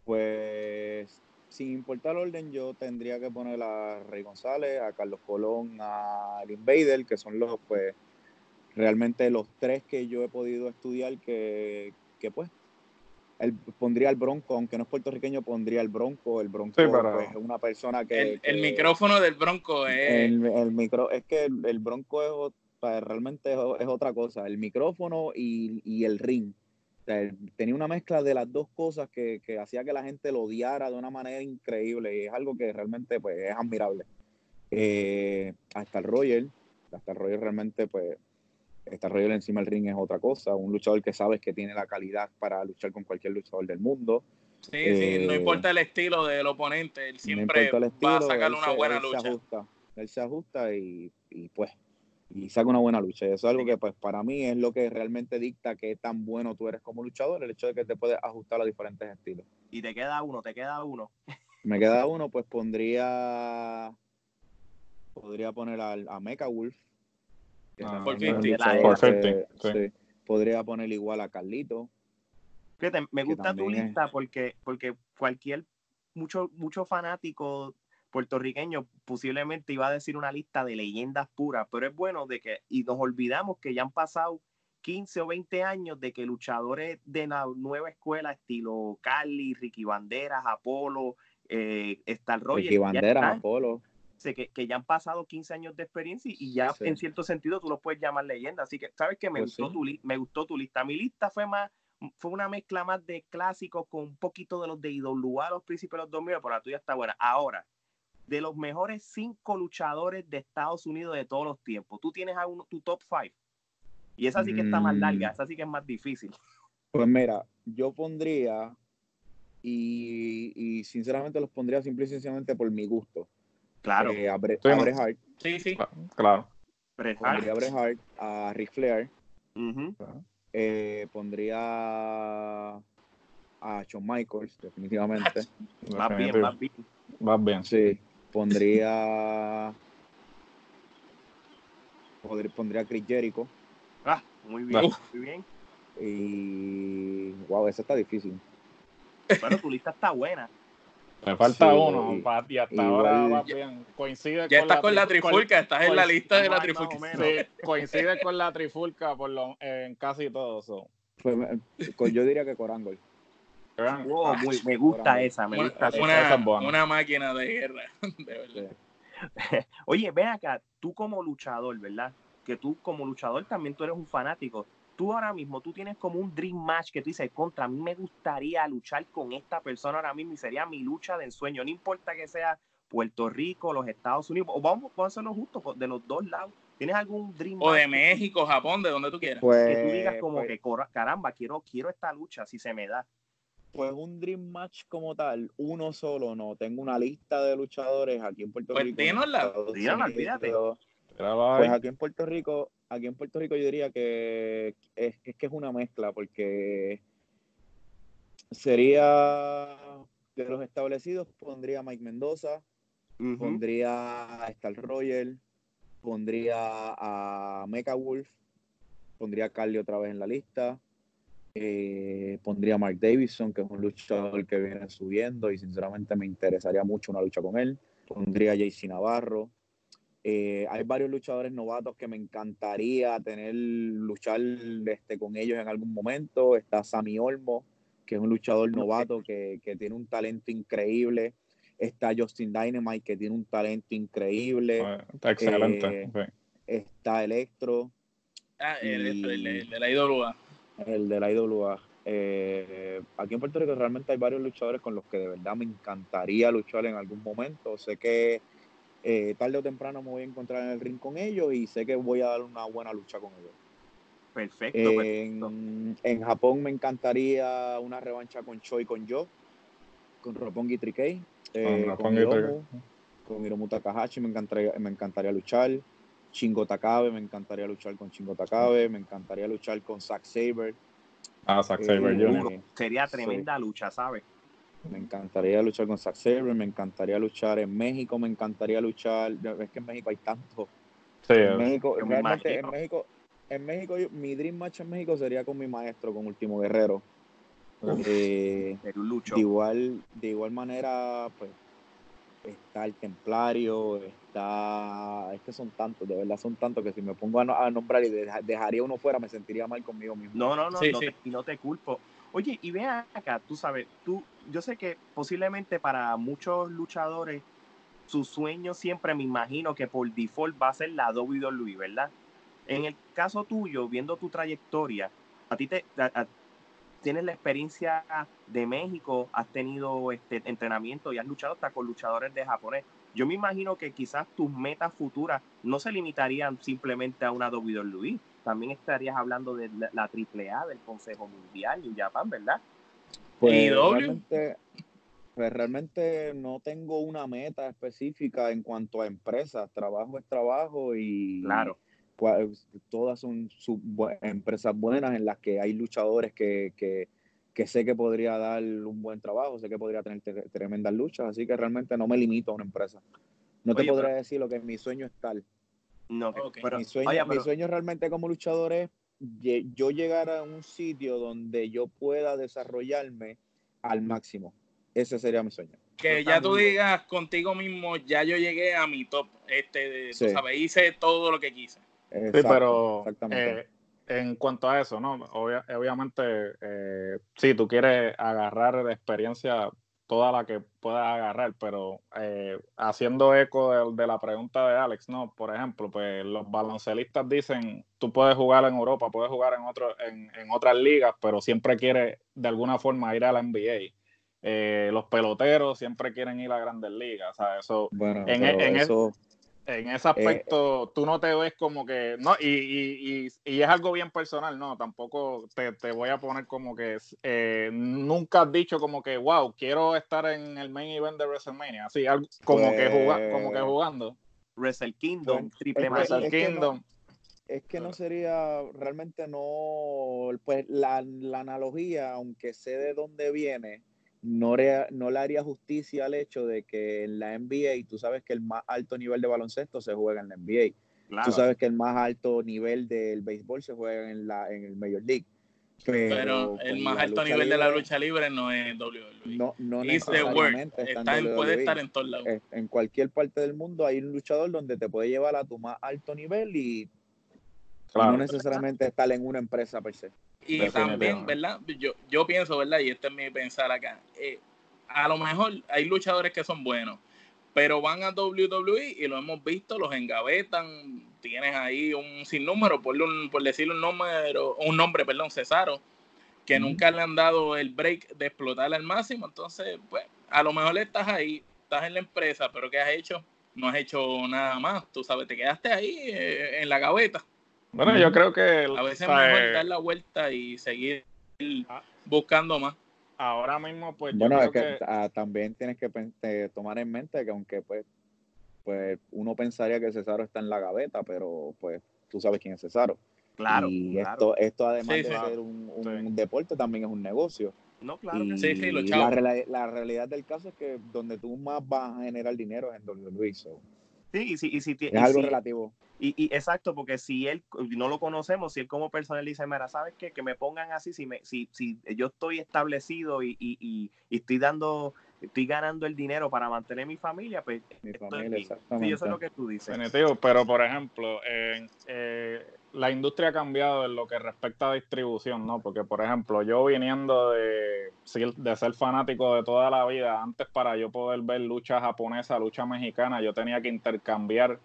Pues sin importar orden, yo tendría que poner a Rey González, a Carlos Colón, a el Invader, que son los, pues, realmente los tres que yo he podido estudiar que, que pues, él pondría el Bronco, aunque no es puertorriqueño, pondría el Bronco. El Bronco Sí, pero- pues, es una persona que... El, el micrófono del Bronco es. el, el micro, es que el, el Bronco es, realmente es, es otra cosa, el micrófono y, y el ring. Sea, tenía una mezcla de las dos cosas que, que hacía que la gente lo odiara de una manera increíble y es algo que realmente pues, es admirable. Eh, hasta el Royal, hasta el Royal realmente pues hasta el Royal encima del ring es otra cosa, un luchador que sabes que tiene la calidad para luchar con cualquier luchador del mundo. sí, sí, no eh, importa el estilo del oponente, él siempre el va a estilo, sacarle una se- buena él Se lucha. ajusta, él se ajusta y, y, pues y saca una buena lucha. Y eso es algo que pues para mí es lo que realmente dicta qué tan bueno tú eres como luchador, el hecho de que te puedes ajustar a diferentes estilos. Y te queda uno, te queda uno. Me queda uno, pues pondría podría poner al, a Mecha Wolf. que Ah, también es un 450. luchador 450, que- sí. Podría poner igual a Carlito. Fíjate, me gusta tu es- lista porque, porque cualquier, mucho, mucho fanático puertorriqueño posiblemente iba a decir una lista de leyendas puras, pero es bueno de que, y nos olvidamos que ya han pasado 15 o 20 años de que luchadores de la nueva escuela, estilo Cali, Ricky Banderas, Apolo, eh, Star Roger, Ricky Banderas, están, Apolo. que, que ya han pasado 15 años de experiencia y- ya Sí. en cierto sentido tú los puedes llamar leyenda. Así que, ¿sabes qué? Me, Pues gustó sí. tu me gustó tu lista. Mi lista fue más, fue una mezcla más de clásicos con un poquito de los de IWA, los príncipes de los 2000, pero la tuya está buena. Ahora, de los mejores cinco luchadores de Estados Unidos de todos los tiempos, tú tienes a uno, tu top five. Y esa sí que está más Mm. larga, esa sí que es más difícil. Pues mira, yo pondría, y, y sinceramente los pondría simple y sencillamente por mi gusto. Claro, Eh, a, Bre- Sí, a. Bret Hart, Sí, sí. Claro. Bret Hart. pondría a Bret Hart, a Ric Flair, Ujú. eh, pondría a Shawn Michaels, definitivamente. Más bien, más bien. Vas bien. Sí, pondría. Pondría a Chris Jericho. Ah, muy bien, muy bien. Y. Wow, esa está difícil. Bueno, tu lista está buena. Te falta Sí, uno, y- hasta igual- ahora vas bien. Coincide Ya estás con la tri- trifulca, estás en la lista de la trifulca. Sí, coincide con la trifulca por lo, en casi todo. so. Pues, me- yo diría que Corangol. Wow, muy- me gusta esa, me Una, gusta una- esa una máquina de guerra, <laughs> de verdad. <laughs> Oye, ven acá, tú como luchador, ¿verdad? Que tú como luchador también tú eres un fanático. Tú ahora mismo, tú tienes como un dream match que tú dices, contra, a mí me gustaría luchar con esta persona ahora mismo y sería mi lucha de ensueño. No importa que sea Puerto Rico, los Estados Unidos, o vamos, vamos a hacerlo justo de los dos lados. ¿Tienes algún dream O match de que- México, Japón, de donde tú quieras. Pues, que tú digas como pues- que, caramba, quiero, quiero esta lucha si se me da? Pues un Dream Match como tal, uno solo no. Tengo una lista de luchadores aquí en Puerto Pues Rico. dínosla. Dínosla, ahí. Pues aquí en Puerto Rico, aquí en Puerto Rico yo diría que es, es que es una mezcla porque sería de los establecidos pondría a Mike Mendoza, pondría a Star Royal, pondría a Mecha Wolf, pondría a Carly otra vez en la lista, eh, pondría a Mark Davidson, que es un luchador que viene subiendo y sinceramente me interesaría mucho una lucha con él, pondría a JC Navarro. Eh, hay varios luchadores novatos que me encantaría tener luchar este, con ellos en algún momento. Está Sammy Olmo, que es un luchador novato que, que tiene un talento increíble. Está Justin Dynamite, que tiene un talento increíble. Pues, Está excelente. eh, sí. Está Electro, Ah, el, Y- el- el de la IWA. El de la IWA. Eh, aquí en Puerto Rico realmente hay varios luchadores con los que de verdad me encantaría luchar en algún momento. Sé que eh, tarde o temprano me voy a encontrar en el ring con ellos y sé que voy a dar una buena lucha con ellos. Perfecto, Eh, perfecto. En, en Japón me encantaría una revancha con Choi con Yo, con Roppongi 3K, eh, Con Hiromu, con Hiromu Takahashi me encantaría, me encantaría luchar. Shingo Takabe, me encantaría luchar con Shingo Takabe, me encantaría luchar con Zack Saber. Ah, Zack Eh, Saber Jr. Duro. Sería sí. tremenda lucha, ¿sabes? Me encantaría luchar con Zack Saber, me encantaría luchar en México, me encantaría luchar. Es que en México hay tanto. Sí, En México, yo realmente en. México, en México, mi dream match en México sería con mi maestro, con Último Guerrero. Eh, de, igual, de igual manera, pues está el Templario, está. Es que son tantos, de verdad son tantos que si me pongo a, nombrar y dejaría uno fuera, me sentiría mal conmigo mismo. No, no, no, no, Te, no te culpo. Oye, y vean acá, tú sabes, tú, yo sé que posiblemente para muchos luchadores su sueño siempre me imagino que por default va a ser la WWE, ¿verdad? En el caso tuyo, viendo tu trayectoria, a ti te, tienes la experiencia de México, has tenido este entrenamiento y has luchado hasta con luchadores de japonés. Yo me imagino que quizás tus metas futuras no se limitarían simplemente a una WWE. También estarías hablando de la, AAA, del Consejo Mundial en Japón, ¿verdad? Pues realmente, pues realmente no tengo una meta específica en cuanto a empresas. Trabajo es trabajo y claro todas son empresas buenas en las que hay luchadores que, sé que podría dar un buen trabajo, sé que podría tener tremendas luchas, así que realmente no me limito a una empresa. No te podría decir lo que mi sueño es tal. No, mi, sueño, mi sueño realmente como luchador es yo llegar a un sitio donde yo pueda desarrollarme al máximo. Ese sería mi sueño. Que ya tú digas contigo mismo, ya yo llegué a mi top, este, tú sabes, hice todo lo que quise sí, pero eh, en cuanto a eso, ¿no? obviamente, eh, sí, tú quieres agarrar de experiencia toda la que puedas agarrar, pero eh, haciendo eco de, la pregunta de Alex, ¿no? Por ejemplo, pues los baloncelistas dicen, tú puedes jugar en Europa, puedes jugar en, otro, en, otras ligas, pero siempre quieres de alguna forma ir a la NBA. Eh, los peloteros siempre quieren ir a grandes ligas, o sea, eso, bueno, en, e, eso en ese aspecto tú no te ves como que, no, y, y, y, es algo bien personal, no, tampoco te, te voy a poner como que eh, nunca has dicho como que, wow, quiero estar en el main event de WrestleMania, así, como, que juga, como que pues jugando. Wrestle Kingdom, pues, triple Wrestle Kingdom. es que no sería, realmente no, pues la, la analogía, aunque sé de dónde viene, no, no le haría justicia al hecho de que en la NBA, tú sabes que el más alto nivel de baloncesto se juega en la NBA. Tú sabes que el más alto nivel del béisbol se juega en, la, en el Major League. Pero, el más alto nivel de la lucha libre no es WWE. No, no necesariamente está, en puede estar en todos lados. En cualquier parte del mundo hay un luchador donde te puede llevar a tu más alto nivel y no necesariamente estar en una empresa per se. Y también, ¿verdad? Yo, yo pienso, ¿verdad? Y este es mi pensar acá. Eh, a lo mejor hay luchadores que son buenos, pero van a WWE y lo hemos visto, los engavetan. Tienes ahí un sinnúmero, por, un, por decirle un número, un nombre, perdón, Cesaro, que nunca le han dado el break de explotar al máximo. Entonces, pues, a lo mejor estás ahí, estás en la empresa, pero ¿qué has hecho? No has hecho nada más. Tú sabes, te quedaste ahí eh, en la gaveta. Bueno, yo creo que... A veces es mejor dar la vuelta y seguir ah. buscando más. Ahora mismo, pues... Bueno, es que, ah, también tienes que tomar en mente que aunque pues, pues uno pensaría que Cesaro está en la gaveta, pero pues tú sabes quién es Cesaro. Claro. Y Esto, esto además de ser un, deporte, también es un negocio. No, claro. sí, sí, lo la, la, realidad del caso es que donde tú más vas a generar dinero es en WWE. So. Sí, y si, y si, es algo relativo. Y, y, exacto, porque si él no lo conocemos, si él como persona dice, mira, ¿sabes qué? Que me pongan así, si, me, si, si yo estoy establecido y, y, estoy dando, estoy ganando el dinero para mantener mi familia, pues mi familia, exactamente. Sí, yo sé lo que tú dices. pero por ejemplo, eh, la industria ha cambiado en lo que respecta a distribución, ¿no? Porque, por ejemplo, yo viniendo de, de ser fanático de toda la vida, antes para yo poder ver lucha japonesa, lucha mexicana, yo tenía que intercambiar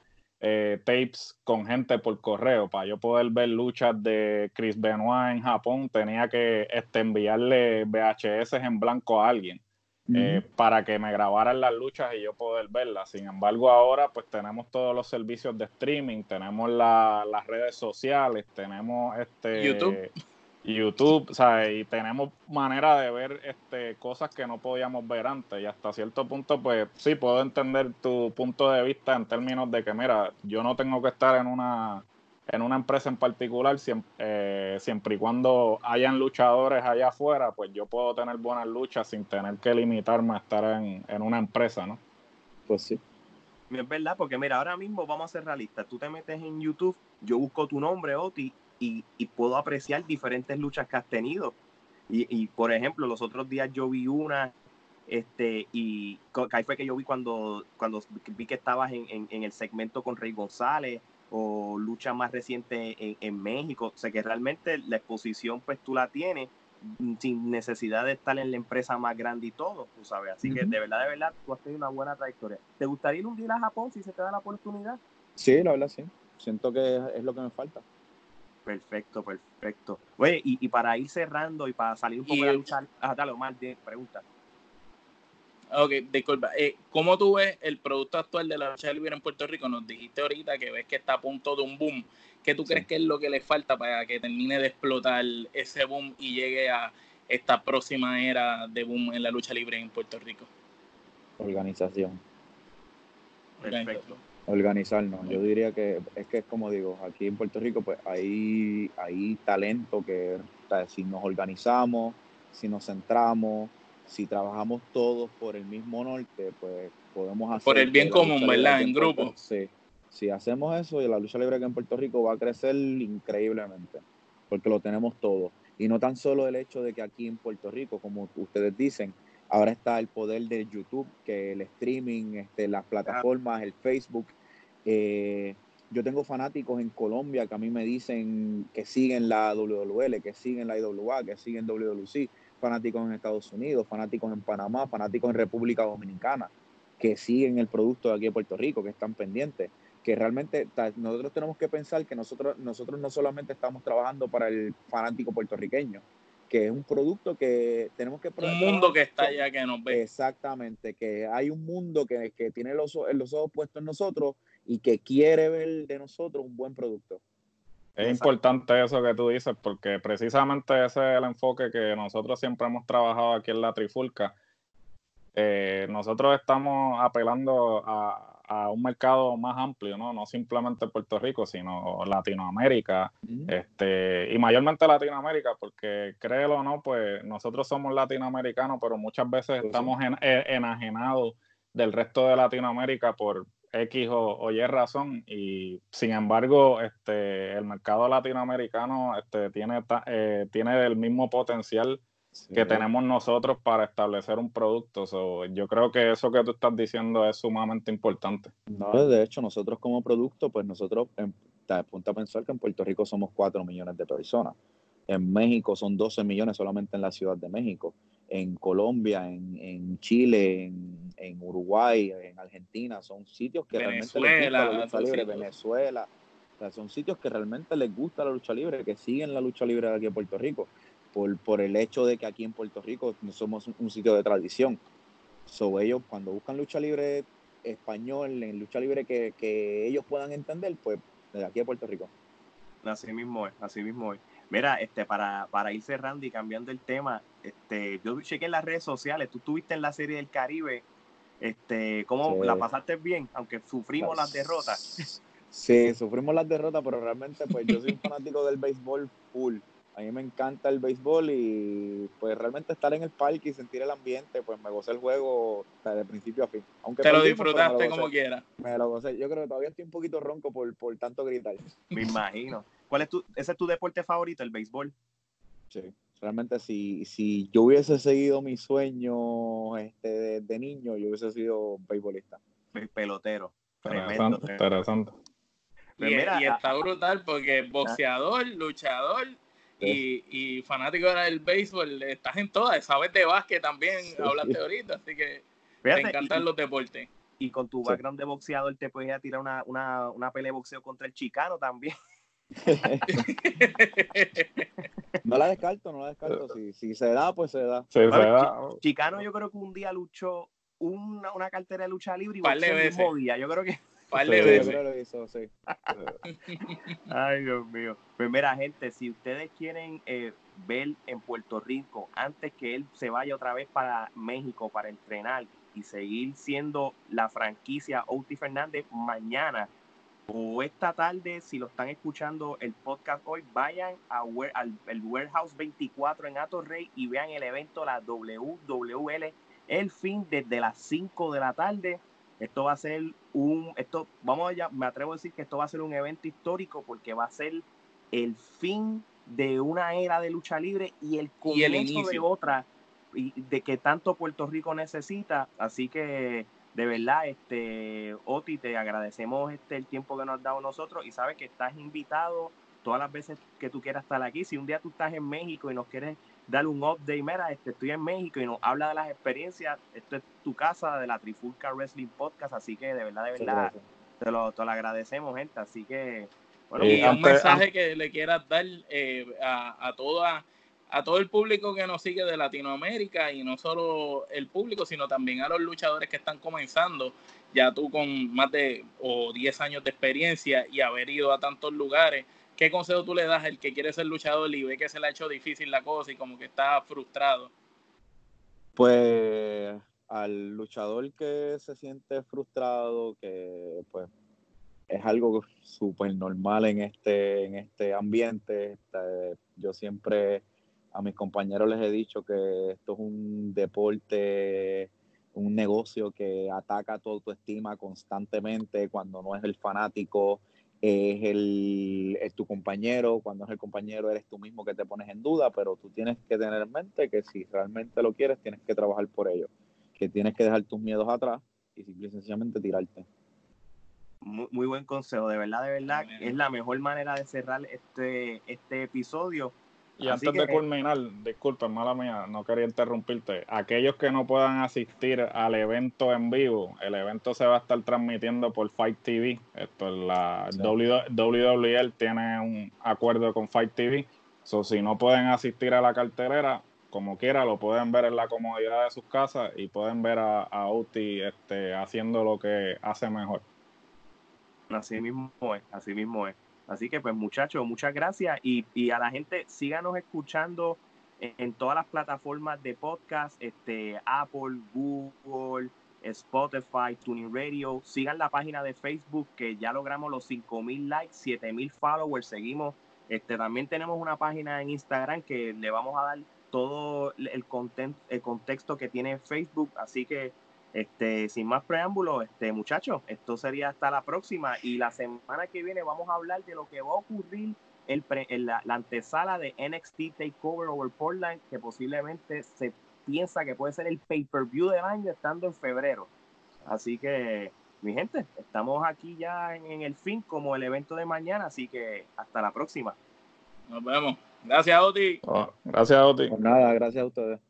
eh, tapes con gente por correo. Para yo poder ver luchas de Chris Benoit en Japón, tenía que este, enviarle VHS en blanco a alguien. Eh, para que me grabaran las luchas y yo poder verlas. Sin embargo, ahora pues tenemos todos los servicios de streaming, tenemos las redes sociales, tenemos este YouTube. YouTube, y tenemos manera de ver este, cosas que no podíamos ver antes y hasta cierto punto, pues sí, puedo entender tu punto de vista en términos de que, mira, yo no tengo que estar en una, en una empresa en particular, siempre, eh, siempre y cuando hayan luchadores allá afuera, pues yo puedo tener buenas luchas sin tener que limitarme a estar en, en una empresa, ¿no? Pues sí. Es verdad, porque mira, ahora mismo vamos a ser realistas. Tú te metes en YouTube, yo busco tu nombre, Oti, y, puedo apreciar diferentes luchas que has tenido. Y, por ejemplo, los otros días yo vi una, este, y ahí fue que yo vi cuando, cuando vi que estabas en, el segmento con Rey González o lucha más reciente en, en México. O sea que realmente la exposición pues tú la tienes sin necesidad de estar en la empresa más grande y todo, tú sabes. Así que de verdad, de verdad, tú has tenido una buena trayectoria. ¿Te gustaría ir un día a Japón si se te da la oportunidad? Sí, la verdad, sí. Siento que es, lo que me falta. Perfecto, perfecto. Oye, y, para ir cerrando y para salir un poco de la lucha, ah, dale, Omar, de, pregunta. Ok, disculpa. Eh, ¿Cómo tú ves el producto actual de la lucha libre en Puerto Rico? Nos dijiste ahorita que ves que está a punto de un boom. ¿Qué tú crees que es lo que le falta para que termine de explotar ese boom y llegue a esta próxima era de boom en la lucha libre en Puerto Rico? Organización. Perfecto. Organizarnos. Yo diría que es que es como digo, aquí en Puerto Rico pues hay, hay talento que si nos organizamos, si nos centramos, si trabajamos todos por el mismo norte, pues podemos hacer... Por el bien común, ¿verdad? En grupo. Sí si hacemos eso, la lucha libre aquí en Puerto Rico va a crecer increíblemente, porque lo tenemos todo. Y no tan solo el hecho de que aquí en Puerto Rico, como ustedes dicen, ahora está el poder de YouTube, que el streaming, este, las plataformas, el Facebook. Eh, yo tengo fanáticos en Colombia que a mí me dicen que siguen la WWL, que siguen la IWA, que siguen WWC, fanáticos en Estados Unidos, fanáticos en Panamá, fanáticos en República Dominicana, que siguen el producto de aquí de Puerto Rico, que están pendientes que realmente nosotros tenemos que pensar que nosotros, nosotros no solamente estamos trabajando para el fanático puertorriqueño, que es un producto que tenemos que... Un mundo que está allá que nos ve. Exactamente, que hay un mundo que, que tiene los, los ojos puestos en nosotros y que quiere ver de nosotros un buen producto. Es importante eso que tú dices, porque precisamente ese es el enfoque que nosotros siempre hemos trabajado aquí en la Trifulca. Eh, nosotros estamos apelando a, a un mercado más amplio, ¿no? No simplemente Puerto Rico, sino Latinoamérica, este, y mayormente Latinoamérica, porque créelo o no, pues nosotros somos latinoamericanos, pero muchas veces estamos e, enajenados del resto de Latinoamérica por X o, Y razón, y sin embargo, este, el mercado latinoamericano este, tiene, eh, tiene el mismo potencial que tenemos nosotros para establecer un producto. yo creo que eso que tú estás diciendo es sumamente importante. No, de hecho, nosotros como producto, pues nosotros, en, punto a pensar que en Puerto Rico somos 4 millones de personas. En México son 12 millones solamente en la Ciudad de México. En Colombia, en, Chile, en, Uruguay, en Argentina, son sitios que realmente les gusta la lucha libre. Venezuela, son sitios que realmente les gusta la lucha libre, que siguen la lucha libre de aquí en Puerto Rico por, por el hecho de que aquí en Puerto Rico no somos un, sitio de tradición. So, ellos cuando buscan lucha libre español, en lucha libre que, que ellos puedan entender, pues desde aquí a Puerto Rico. Así mismo es, así mismo es. Mira, este, para, para ir cerrando y cambiando el tema, este, yo chequé en las redes sociales, tú estuviste en la serie del Caribe, este, ¿cómo la pasaste bien? Aunque sufrimos las derrotas. Sí, sufrimos las derrotas, pero realmente pues yo soy un <laughs> fanático del béisbol full a mí me encanta el béisbol y pues realmente estar en el parque y sentir el ambiente, pues me gocé el juego de principio a fin. Aunque Te lo disfrutaste como quieras. Me lo gocé. Yo creo que todavía estoy un poquito ronco por, por tanto gritar. Me imagino. ¿Cuál es tu, ese es tu deporte favorito, el béisbol? Sí. Realmente si, si yo hubiese seguido mi sueño este, de, niño, yo hubiese sido beisbolista. Pelotero. Tremendo. Interesante. Pues y, y, está brutal porque boxeador, luchador y, y, fanático del béisbol, estás en todas, sabes de básquet también, hablaste ahorita, así que te encantan los deportes. Y con tu background de boxeador te puedes tirar una, una, una pelea de boxeo contra el chicano también. <laughs> no la descarto, no la descarto. Si, si se da, pues se da. Chicano yo creo que un día luchó una, una cartera de lucha libre y el mismo día. Yo creo que <laughs> Ay, Dios mío. Primera pues gente, si ustedes quieren eh, ver en Puerto Rico, antes que él se vaya otra vez para México para entrenar y seguir siendo la franquicia Oti Fernández mañana o esta tarde, si lo están escuchando el podcast hoy, vayan a, al el Warehouse 24 en Rey y vean el evento, la WWL, el fin desde las 5 de la tarde esto va a ser un, esto, vamos allá, me atrevo a decir que esto va a ser un evento histórico porque va a ser el fin de una era de lucha libre y el comienzo de otra y de que tanto Puerto Rico necesita. Así que de verdad, este Oti, te agradecemos este el tiempo que nos has dado nosotros y sabes que estás invitado todas las veces que tú quieras estar aquí. Si un día tú estás en México y nos quieres dar un update, mira, este, estoy en México y nos habla de las experiencias, esto es tu casa de la Trifulca Wrestling Podcast, así que de verdad, de verdad, te lo, te lo agradecemos, gente. Así que y un mensaje que le quieras dar eh, a, a, toda, a todo el público que nos sigue de Latinoamérica y no solo el público, sino también a los luchadores que están comenzando, ya tú con más de o 10 años de experiencia y haber ido a tantos lugares, ¿qué consejo tú le das al que quiere ser luchador y ve que se le ha hecho difícil la cosa y como que está frustrado? Pues al luchador que se siente frustrado, que pues es algo súper normal en este, en este ambiente. Este, yo siempre a mis compañeros les he dicho que esto es un deporte, un negocio que ataca tu autoestima constantemente cuando no es el fanático, es, el, es tu compañero, cuando es el compañero eres tú mismo que te pones en duda, pero tú tienes que tener en mente que si realmente lo quieres, tienes que trabajar por ello, que tienes que dejar tus miedos atrás y simple y sencillamente tirarte. Muy, buen consejo, de verdad, de verdad, es la mejor manera de cerrar este, este episodio. Y antes de culminar, disculpa, mala mía, no quería interrumpirte. Aquellos que no puedan asistir al evento en vivo, el evento se va a estar transmitiendo por Fight TV. Esto es la WWE tiene un acuerdo con Fight TV. So, si no pueden asistir a la cartelera, como quiera, lo pueden ver en la comodidad de sus casas y pueden ver a, a Uti este, haciendo lo que hace mejor. Así mismo es, así mismo es. Así que pues muchachos, muchas gracias y, a la gente síganos escuchando en, todas las plataformas de podcast, este, Apple, Google, Spotify, Tuning Radio. Sigan la página de Facebook que ya logramos los 5000 likes, 7000 followers. Seguimos. Este, también tenemos una página en Instagram que le vamos a dar todo el, content, el contexto que tiene Facebook. Así que este, sin más preámbulos, este, muchachos, esto sería hasta la próxima y la semana que viene vamos a hablar de lo que va a ocurrir el en la, antesala de NXT Takeover Over Portland, que posiblemente se piensa que puede ser el pay-per-view del año estando en febrero. Así que, mi gente, estamos aquí ya en, el fin como el evento de mañana, así que hasta la próxima. Nos vemos. Gracias, Oti. Oh, gracias, Oti. nada, gracias a ustedes.